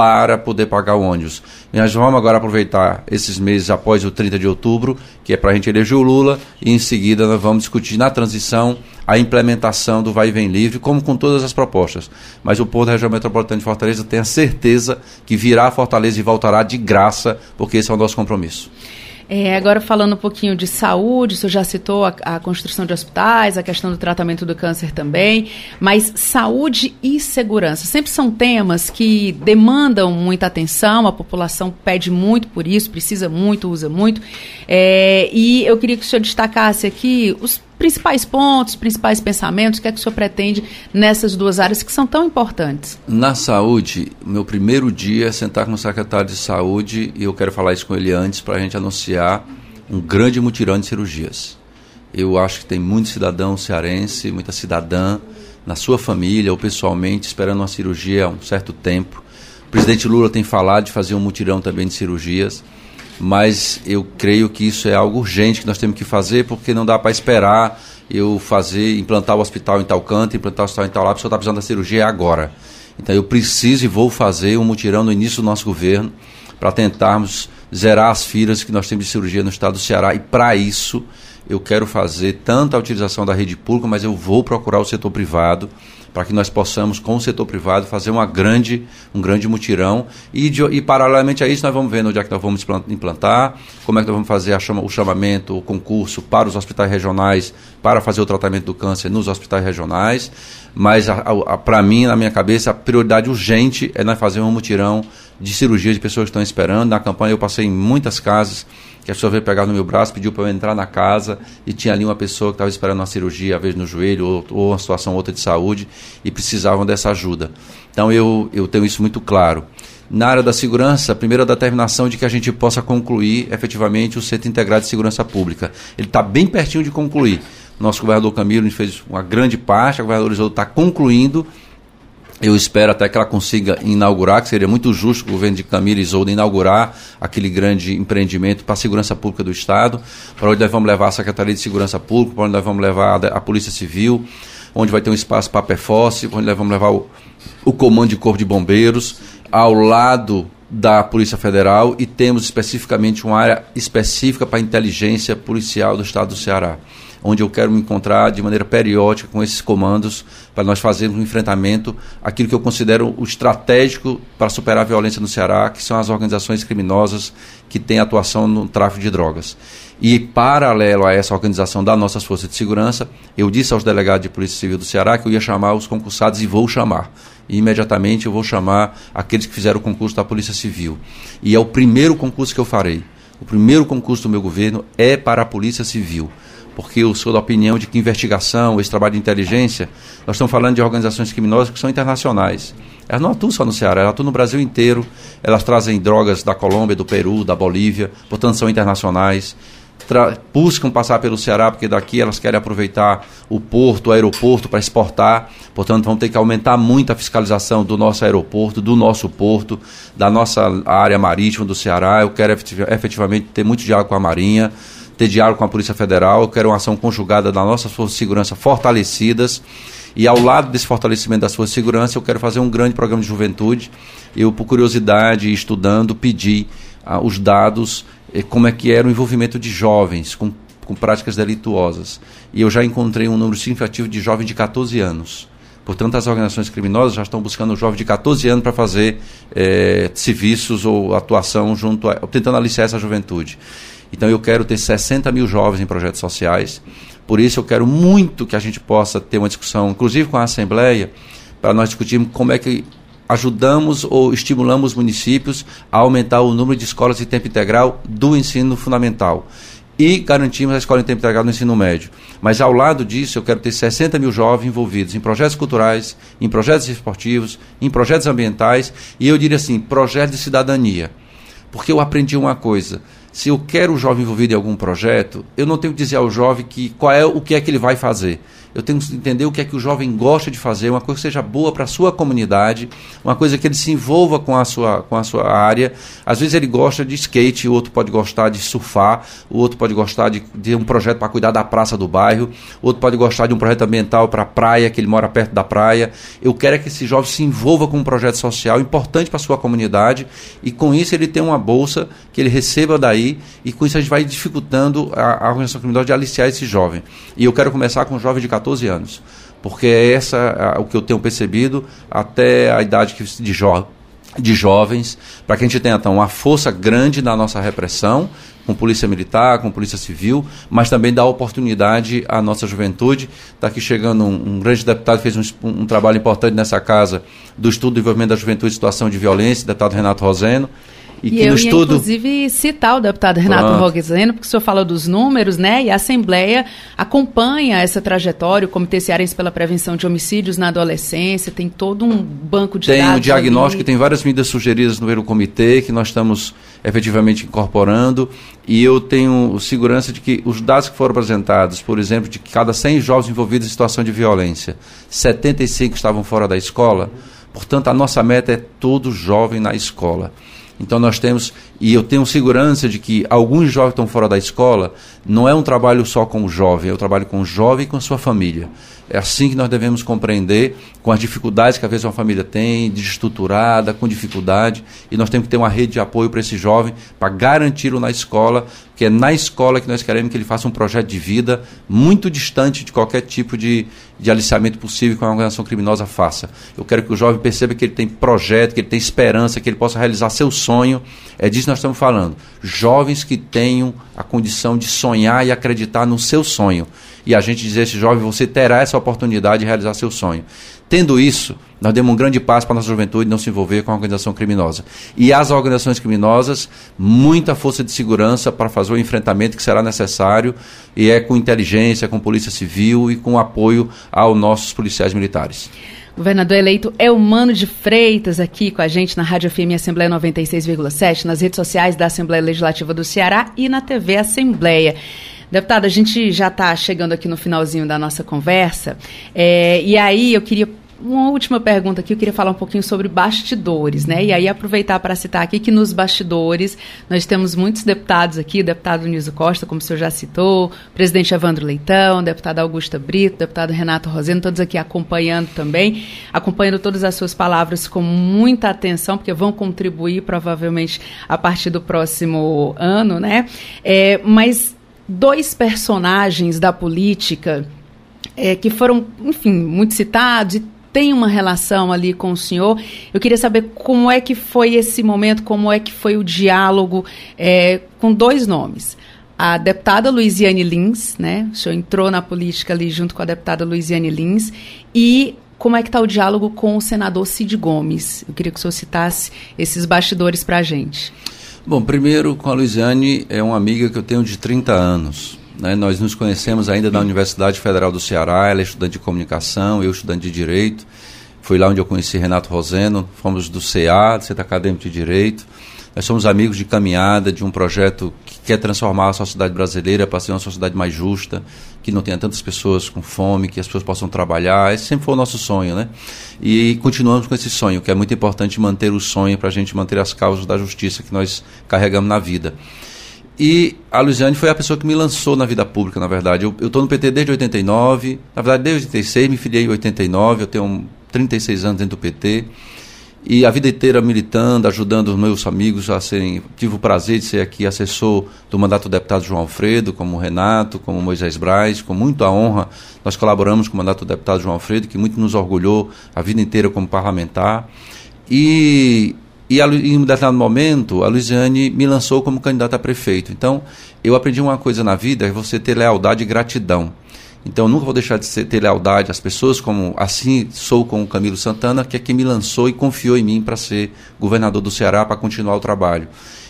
para poder pagar o ônibus. E nós vamos agora aproveitar esses meses após o 30 de outubro, que é para a gente eleger o Lula, e em seguida nós vamos discutir na transição a implementação do vai e vem livre, como com todas as propostas. Mas o povo da região metropolitana de Fortaleza tem a certeza que virá a Fortaleza e voltará de graça, porque esse é o nosso compromisso. É, agora falando um pouquinho de saúde, senhor já citou a, a, construção de hospitais, a questão do tratamento do câncer também, mas saúde e segurança sempre são temas que demandam muita atenção, a população pede muito por isso, precisa muito, usa muito. É, e eu queria que o senhor destacasse aqui os principais pontos, principais pensamentos, o que é que o senhor pretende nessas duas áreas que são tão importantes? Na saúde, meu primeiro dia é sentar com o secretário de saúde e eu quero falar isso com ele antes para a gente anunciar um grande mutirão de cirurgias. Eu acho que tem muito cidadão cearense, muita cidadã na sua família ou pessoalmente esperando uma cirurgia há um certo tempo. O presidente Lula tem falado de fazer um mutirão também de cirurgias mas eu creio que isso é algo urgente que nós temos que fazer, porque não dá para esperar eu fazer, implantar o hospital em tal canto, implantar o hospital em tal lá, a está precisando da cirurgia agora. Então eu preciso e vou fazer um mutirão no início do nosso governo para tentarmos zerar as filas que nós temos de cirurgia no estado do Ceará e para isso eu quero fazer tanto a utilização da rede pública, mas eu vou procurar o setor privado para que nós possamos, com o setor privado, fazer uma grande, um grande mutirão e, de, e, paralelamente a isso, nós vamos ver onde é que nós vamos implantar, como é que nós vamos fazer chama, o chamamento, o concurso para os hospitais regionais para fazer o tratamento do câncer nos hospitais regionais. Mas, para mim, na minha cabeça, a prioridade urgente é nós fazer um mutirão de cirurgia de pessoas que estão esperando. Na campanha eu passei em muitas casas que a pessoa veio pegar no meu braço, pediu para eu entrar na casa e tinha ali uma pessoa que estava esperando uma cirurgia, às vezes no joelho ou, ou uma situação outra de saúde e precisavam dessa ajuda. Então eu, eu tenho isso muito claro. Na área da segurança, a primeira determinação de que a gente possa concluir efetivamente o Centro Integrado de Segurança Pública. Ele está bem pertinho de concluir. Nosso governador Camilo fez uma grande parte, a governadora Isolda está concluindo. Eu espero até que ela consiga inaugurar, que seria muito justo o governo de Camilo Isolda inaugurar aquele grande empreendimento para a segurança pública do Estado, para onde nós vamos levar a Secretaria de Segurança Pública, para onde nós vamos levar a, Polícia Civil, onde vai ter um espaço para a PEFOS, onde nós vamos levar o, o Comando de Corpo de Bombeiros, ao lado da Polícia Federal e temos especificamente uma área específica para a inteligência policial do Estado do Ceará, onde eu quero me encontrar de maneira periódica com esses comandos para nós fazermos um enfrentamento aquilo que eu considero o estratégico para superar a violência no Ceará, que são as organizações criminosas que têm atuação no tráfico de drogas. E paralelo a essa organização das nossas forças de segurança, eu disse aos delegados de Polícia Civil do Ceará que eu ia chamar os concursados e vou chamar e imediatamente eu vou chamar aqueles que fizeram o concurso da Polícia Civil. E é o primeiro concurso que eu farei. O primeiro concurso do meu governo é para a Polícia Civil. Porque eu sou da opinião de que investigação, esse trabalho de inteligência, nós estamos falando de organizações criminosas que são internacionais. Elas não atuam só no Ceará, elas atuam no Brasil inteiro. Elas trazem drogas da Colômbia, do Peru, da Bolívia, portanto são internacionais buscam passar pelo Ceará, porque daqui elas querem aproveitar o porto, o aeroporto para exportar. Portanto, vão ter que aumentar muito a fiscalização do nosso aeroporto, do nosso porto, da nossa área marítima do Ceará. Eu quero efetivamente ter muito diálogo com a Marinha, ter diálogo com a Polícia Federal. Eu quero uma ação conjugada das nossas forças de segurança fortalecidas. E ao lado desse fortalecimento das forças de segurança, eu quero fazer um grande programa de juventude. Eu, por curiosidade, estudando, pedi ah, os dados como é que era o envolvimento de jovens com, com práticas delituosas. E eu já encontrei um número significativo de jovens de 14 anos. Portanto, as organizações criminosas já estão buscando um jovem de 14 anos para fazer é, serviços ou atuação junto a, tentando aliciar essa juventude. Então eu quero ter 60 mil jovens em projetos sociais. Por isso eu quero muito que a gente possa ter uma discussão, inclusive com a Assembleia, para nós discutirmos como é que ajudamos ou estimulamos os municípios a aumentar o número de escolas de tempo integral do ensino fundamental e garantimos a escola em tempo integral no ensino médio. Mas ao lado disso, eu quero ter 60 mil jovens envolvidos em projetos culturais, em projetos esportivos, em projetos ambientais e eu diria assim, projetos de cidadania. Porque eu aprendi uma coisa, se eu quero o jovem envolvido em algum projeto, eu não tenho que dizer ao jovem que qual é o que é que ele vai fazer eu tenho que entender o que é que o jovem gosta de fazer, uma coisa que seja boa para a sua comunidade, uma coisa que ele se envolva com a sua, com a sua área. Às vezes ele gosta de skate, o outro pode gostar de surfar, o outro pode gostar de, de um projeto para cuidar da praça do bairro, o outro pode gostar de um projeto ambiental para a praia, que ele mora perto da praia. Eu quero é que esse jovem se envolva com um projeto social importante para a sua comunidade e com isso ele tem uma bolsa que ele receba daí e com isso a gente vai dificultando a, a organização criminosa de aliciar esse jovem. E eu quero começar com um jovem de 14 anos, porque é essa o que eu tenho percebido até a idade de, jo de jovens, para que a gente tenha então, uma força grande na nossa repressão, com polícia militar, com polícia civil, mas também dar oportunidade à nossa juventude. Está aqui chegando um, um, grande deputado fez um, um, trabalho importante nessa casa do estudo do desenvolvimento da juventude em situação de violência, deputado Renato Roseno. E, e eu estudo... inclusive, citar o deputado Renato Roguezeno, porque o senhor falou dos números, né? E a Assembleia acompanha essa trajetória, o Comitê Cearense pela Prevenção de Homicídios na Adolescência, tem todo um banco de tem dados. Tem o diagnóstico, ali. tem várias medidas sugeridas no pelo comitê que nós estamos efetivamente incorporando. E eu tenho segurança de que os dados que foram apresentados, por exemplo, de que cada 100 jovens envolvidos em situação de violência, 75 estavam fora da escola. Portanto, a nossa meta é todo jovem na escola. Então nós temos, e eu tenho segurança de que alguns jovens estão fora da escola, não é um trabalho só com o jovem, é um trabalho com o jovem e com a sua família. É assim que nós devemos compreender, com as dificuldades que às vezes uma família tem, desestruturada, com dificuldade, e nós temos que ter uma rede de apoio para esse jovem, para garantir-o na escola, que é na escola que nós queremos que ele faça um projeto de vida muito distante de qualquer tipo de, de aliciamento possível que uma organização criminosa faça. Eu quero que o jovem perceba que ele tem projeto, que ele tem esperança, que ele possa realizar seu sonho. É disso nós estamos falando. Jovens que tenham a condição de sonhar e acreditar no seu sonho e a gente dizer a esse jovem, você terá essa oportunidade de realizar seu sonho. Tendo isso, nós demos um grande passo para a nossa juventude não se envolver com a organização criminosa. E as organizações criminosas, muita força de segurança para fazer o enfrentamento que será necessário, e é com inteligência, com polícia civil e com apoio aos nossos policiais militares. Governador eleito é o Mano de Freitas aqui com a gente na Rádio FM Assembleia 96,7, nas redes sociais da Assembleia Legislativa do Ceará e na TV Assembleia. Deputada, a gente já está chegando aqui no finalzinho da nossa conversa, é, e aí eu queria uma última pergunta aqui, eu queria falar um pouquinho sobre bastidores, né? E aí aproveitar para citar aqui que nos bastidores nós temos muitos deputados aqui, deputado Nilson Costa, como o senhor já citou, presidente Evandro Leitão, deputado Augusta Brito, deputado Renato Roseno, todos aqui acompanhando também, acompanhando todas as suas palavras com muita atenção, porque vão contribuir provavelmente a partir do próximo ano, né? É, mas dois personagens da política é, que foram, enfim, muito citados e tem uma relação ali com o senhor. Eu queria saber como é que foi esse momento, como é que foi o diálogo é, com dois nomes. A deputada Luiziane Lins, né? O senhor entrou na política ali junto com a deputada Luiziane Lins. E como é que está o diálogo com o senador Cid Gomes? Eu queria que o senhor citasse esses bastidores para a gente. Bom, primeiro com a Luiziane, é uma amiga que eu tenho de 30 anos. Né? Nós nos conhecemos ainda na Universidade Federal do Ceará, ela é estudante de comunicação, eu estudante de direito. Foi lá onde eu conheci Renato Roseno, fomos do CA, do Centro Acadêmico de Direito. Nós somos amigos de caminhada de um projeto que quer transformar a sociedade brasileira para ser uma sociedade mais justa, que não tenha tantas pessoas com fome, que as pessoas possam trabalhar. Esse sempre foi o nosso sonho, né? E continuamos com esse sonho, que é muito importante manter o sonho para a gente manter as causas da justiça que nós carregamos na vida. E a Luiziane foi a pessoa que me lançou na vida pública, na verdade. Eu estou no PT desde 89, na verdade desde 86, me filiei em 89, eu tenho 36 anos dentro do PT. E a vida inteira militando, ajudando os meus amigos a serem. Tive o prazer de ser aqui assessor do mandato do deputado João Alfredo, como Renato, como Moisés Braz, com muita honra. Nós colaboramos com o mandato do deputado João Alfredo, que muito nos orgulhou a vida inteira como parlamentar. E e em um determinado momento, a Luiziane me lançou como candidata a prefeito. Então, eu aprendi uma coisa na vida, é você ter lealdade e gratidão. Então, eu nunca vou deixar de ser, ter lealdade às pessoas, como assim sou com o Camilo Santana, que é quem me lançou e confiou em mim para ser governador do Ceará, para continuar o trabalho.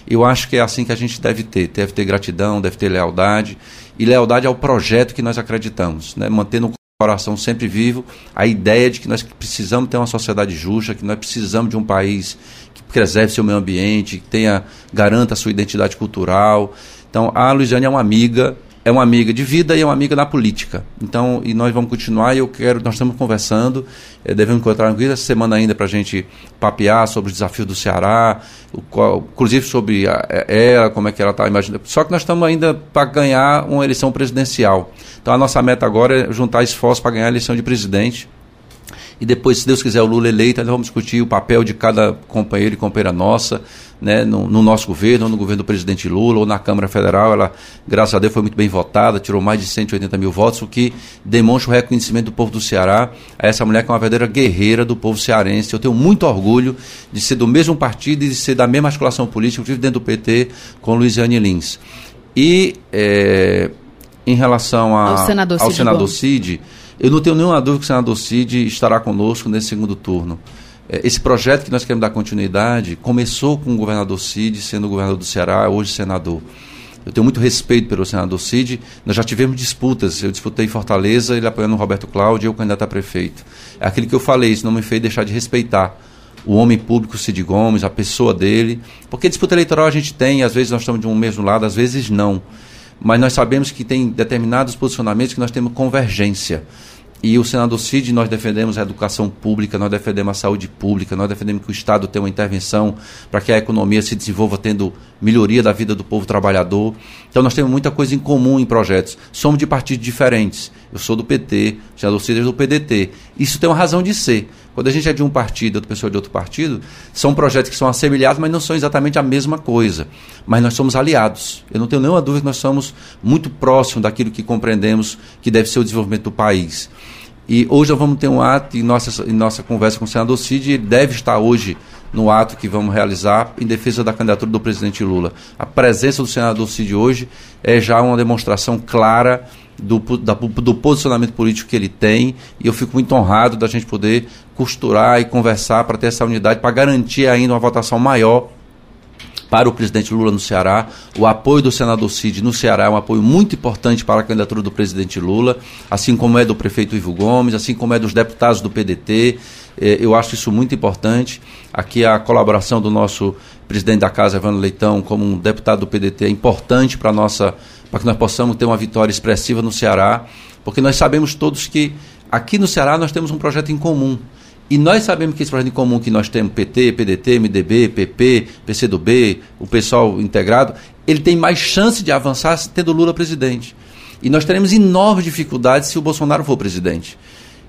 Eu acho que é assim que a gente deve ter. Deve ter gratidão, deve ter lealdade. E lealdade ao projeto que nós acreditamos, né? mantendo coração sempre vivo a ideia de que nós precisamos ter uma sociedade justa, que nós precisamos de um país que preserve seu meio ambiente, que tenha garanta a sua identidade cultural. Então, a Luiziane é uma amiga, é uma amiga de vida e é uma amiga na política. Então, e nós vamos continuar. E eu quero, nós estamos conversando, é, devemos encontrar essa semana ainda para a gente papear sobre os desafios do Ceará, o qual, inclusive sobre a, é, ela, como é que ela está imaginando. Só que nós estamos ainda para ganhar uma eleição presidencial. Então, a nossa meta agora é juntar esforços para ganhar a eleição de presidente e depois, se Deus quiser, o Lula eleito, nós vamos discutir o papel de cada companheiro e companheira nossa, né, no, no, nosso governo, ou no governo do presidente Lula, ou na Câmara Federal. Ela, graças a Deus, foi muito bem votada, tirou mais de 180 mil votos, o que demonstra o reconhecimento do povo do Ceará a essa mulher que é uma verdadeira guerreira do povo cearense. Eu tenho muito orgulho de ser do mesmo partido e de ser da mesma articulação política, inclusive dentro do PT, com Luiziane Lins. E é, em relação a, ao senador Cid, ao senador Cid eu não tenho nenhuma dúvida que o senador Cid estará conosco nesse segundo turno. É, esse projeto que nós queremos dar continuidade começou com o governador Cid, sendo governador do Ceará, hoje senador. Eu tenho muito respeito pelo senador Cid. Nós já tivemos disputas. Eu disputei em Fortaleza, ele apoiando o Roberto Cláudio eu candidato a prefeito. É aquilo que eu falei, isso não me fez deixar de respeitar o homem público Cid Gomes, a pessoa dele. Porque disputa eleitoral a gente tem, às vezes nós estamos de um mesmo lado, às vezes não. Mas nós sabemos que tem determinados posicionamentos que nós temos convergência. E o senador Cid, nós defendemos a educação pública, nós defendemos a saúde pública, nós defendemos que o Estado tenha uma intervenção para que a economia se desenvolva tendo melhoria da vida do povo trabalhador. Então nós temos muita coisa em comum em projetos. Somos de partidos diferentes. Eu sou do PT, o senador Cid é do PDT. Isso tem uma razão de ser. Quando a gente é de um partido, outra pessoa é de outro partido, são projetos que são assemelhados, mas não são exatamente a mesma coisa. Mas nós somos aliados. Eu não tenho nenhuma dúvida que nós somos muito próximos daquilo que compreendemos que deve ser o desenvolvimento do país. E hoje nós vamos ter um ato, em nossa, em nossa conversa com o senador Cid, ele deve estar hoje no ato que vamos realizar em defesa da candidatura do presidente Lula. A presença do senador Cid hoje é já uma demonstração clara do, da, do posicionamento político que ele tem, e eu fico muito honrado da gente poder costurar e conversar para ter essa unidade, para garantir ainda uma votação maior para o presidente Lula no Ceará. O apoio do senador Cid no Ceará é um apoio muito importante para a candidatura do presidente Lula, assim como é do prefeito Ivo Gomes, assim como é dos deputados do PDT. É, eu acho isso muito importante. Aqui a colaboração do nosso presidente da casa, Evandro Leitão, como um deputado do PDT, é importante para nossa para que nós possamos ter uma vitória expressiva no Ceará, porque nós sabemos todos que aqui no Ceará nós temos um projeto em comum. E nós sabemos que esse projeto em comum que nós temos, PT, PDT, MDB, PP, PCdoB, o pessoal integrado, ele tem mais chance de avançar tendo Lula presidente. E nós teremos enormes dificuldades se o Bolsonaro for presidente.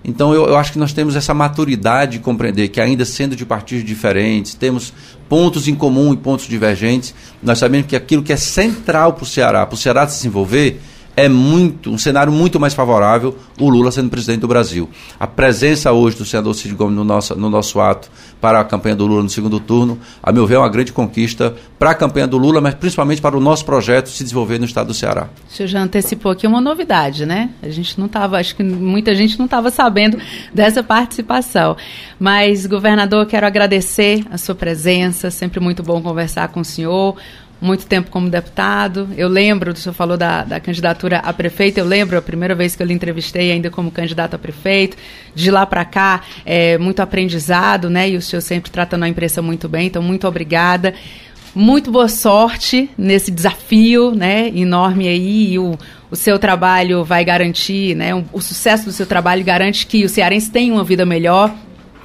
Então eu, eu, acho que nós temos essa maturidade de compreender que, ainda sendo de partidos diferentes, temos pontos em comum e pontos divergentes, nós sabemos que aquilo que é central para o Ceará, para o Ceará se desenvolver, é muito um cenário muito mais favorável o Lula sendo presidente do Brasil. A presença hoje do senador Cid Gomes no nosso, no nosso ato para a campanha do Lula no segundo turno, a meu ver, é uma grande conquista para a campanha do Lula, mas principalmente para o nosso projeto se desenvolver no estado do Ceará. O senhor já antecipou aqui uma novidade, né? A gente não estava, acho que muita gente não estava sabendo dessa participação. Mas, governador, quero agradecer a sua presença, sempre muito bom conversar com o senhor muito tempo como deputado. Eu lembro, o senhor falou da, da candidatura a prefeito, eu lembro a primeira vez que eu lhe entrevistei ainda como candidato a prefeito. De lá para cá, é, muito aprendizado, né? E o senhor sempre tratando a imprensa muito bem, então muito obrigada. Muito boa sorte nesse desafio, né, enorme aí, e o, o seu trabalho vai garantir, né, o, sucesso do seu trabalho garante que o cearense tenha uma vida melhor,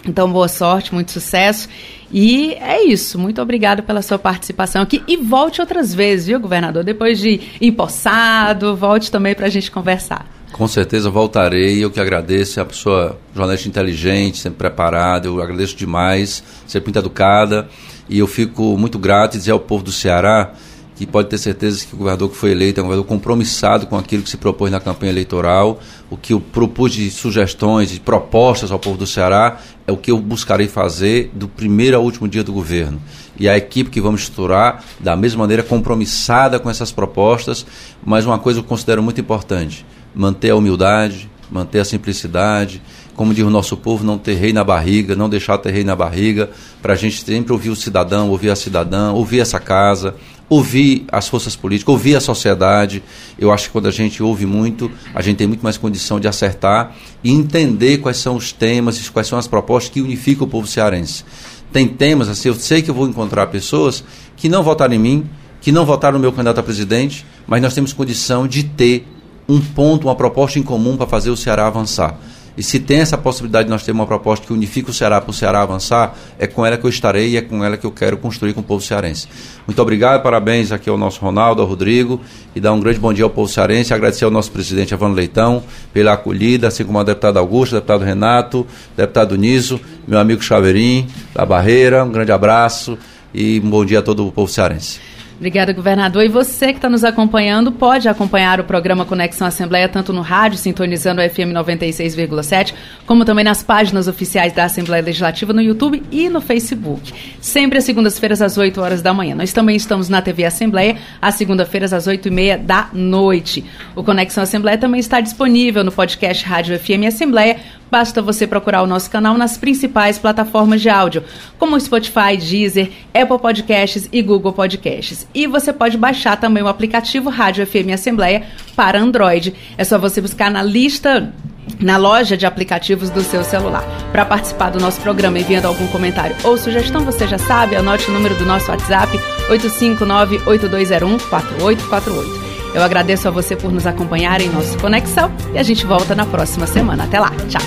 então, boa sorte, muito sucesso. E é isso. Muito obrigado pela sua participação aqui. E volte outras vezes, viu, governador? Depois de empossado, volte também para a gente conversar. Com certeza voltarei. Eu que agradeço. É uma pessoa jornalista inteligente, sempre preparada. Eu agradeço demais, sempre muito educada. E eu fico muito grato e dizer ao povo do Ceará que pode ter certeza que o governador que foi eleito é um governador compromissado com aquilo que se propôs na campanha eleitoral. O que eu propus de sugestões, de propostas ao povo do Ceará é o que eu buscarei fazer do primeiro ao último dia do governo. E a equipe que vamos estruturar, da mesma maneira, compromissada com essas propostas, mas uma coisa eu considero muito importante: manter a humildade, manter a simplicidade, como diz o nosso povo, não ter rei na barriga, não deixar ter rei na barriga, para a gente sempre ouvir o cidadão, ouvir a cidadã, ouvir essa casa, ouvir as forças políticas, ouvir a sociedade. Eu acho que quando a gente ouve muito, a gente tem muito mais condição de acertar e entender quais são os temas quais são as propostas que unificam o povo cearense. Tem temas, assim, eu sei que eu vou encontrar pessoas que não votaram em mim, que não votaram no meu candidato a presidente, mas nós temos condição de ter um ponto, uma proposta em comum para fazer o Ceará avançar. E se tem essa possibilidade de nós termos uma proposta que unifique o Ceará para o Ceará avançar, é com ela que eu estarei e é com ela que eu quero construir com o povo cearense. Muito obrigado, parabéns aqui ao nosso Ronaldo, ao Rodrigo, e dar um grande bom dia ao povo cearense. Agradecer ao nosso presidente Evandro Leitão pela acolhida, assim como ao deputado Augusto, deputado Renato, deputado Niso, meu amigo Chaveirim, da Barreira. Um grande abraço e um bom dia a todo o povo cearense. Obrigada, governador. E você que está nos acompanhando, pode acompanhar o programa Conexão Assembleia tanto no rádio, sintonizando o FM 96,7, como também nas páginas oficiais da Assembleia Legislativa no YouTube e no Facebook. Sempre às segundas-feiras, às 8 horas da manhã. Nós também estamos na TV Assembleia, às segunda-feiras, às 8 e meia da noite. O Conexão Assembleia também está disponível no podcast Rádio FM Assembleia Basta você procurar o nosso canal nas principais plataformas de áudio, como Spotify, Deezer, Apple Podcasts e Google Podcasts. E você pode baixar também o aplicativo Rádio FM Assembleia para Android. É só você buscar na lista na loja de aplicativos do seu celular. Para participar do nosso programa enviando algum comentário ou sugestão, você já sabe, anote o número do nosso WhatsApp 859-8201-4848. Eu agradeço a você por nos acompanhar em nosso Conexão e a gente volta na próxima semana. Até lá. Tchau.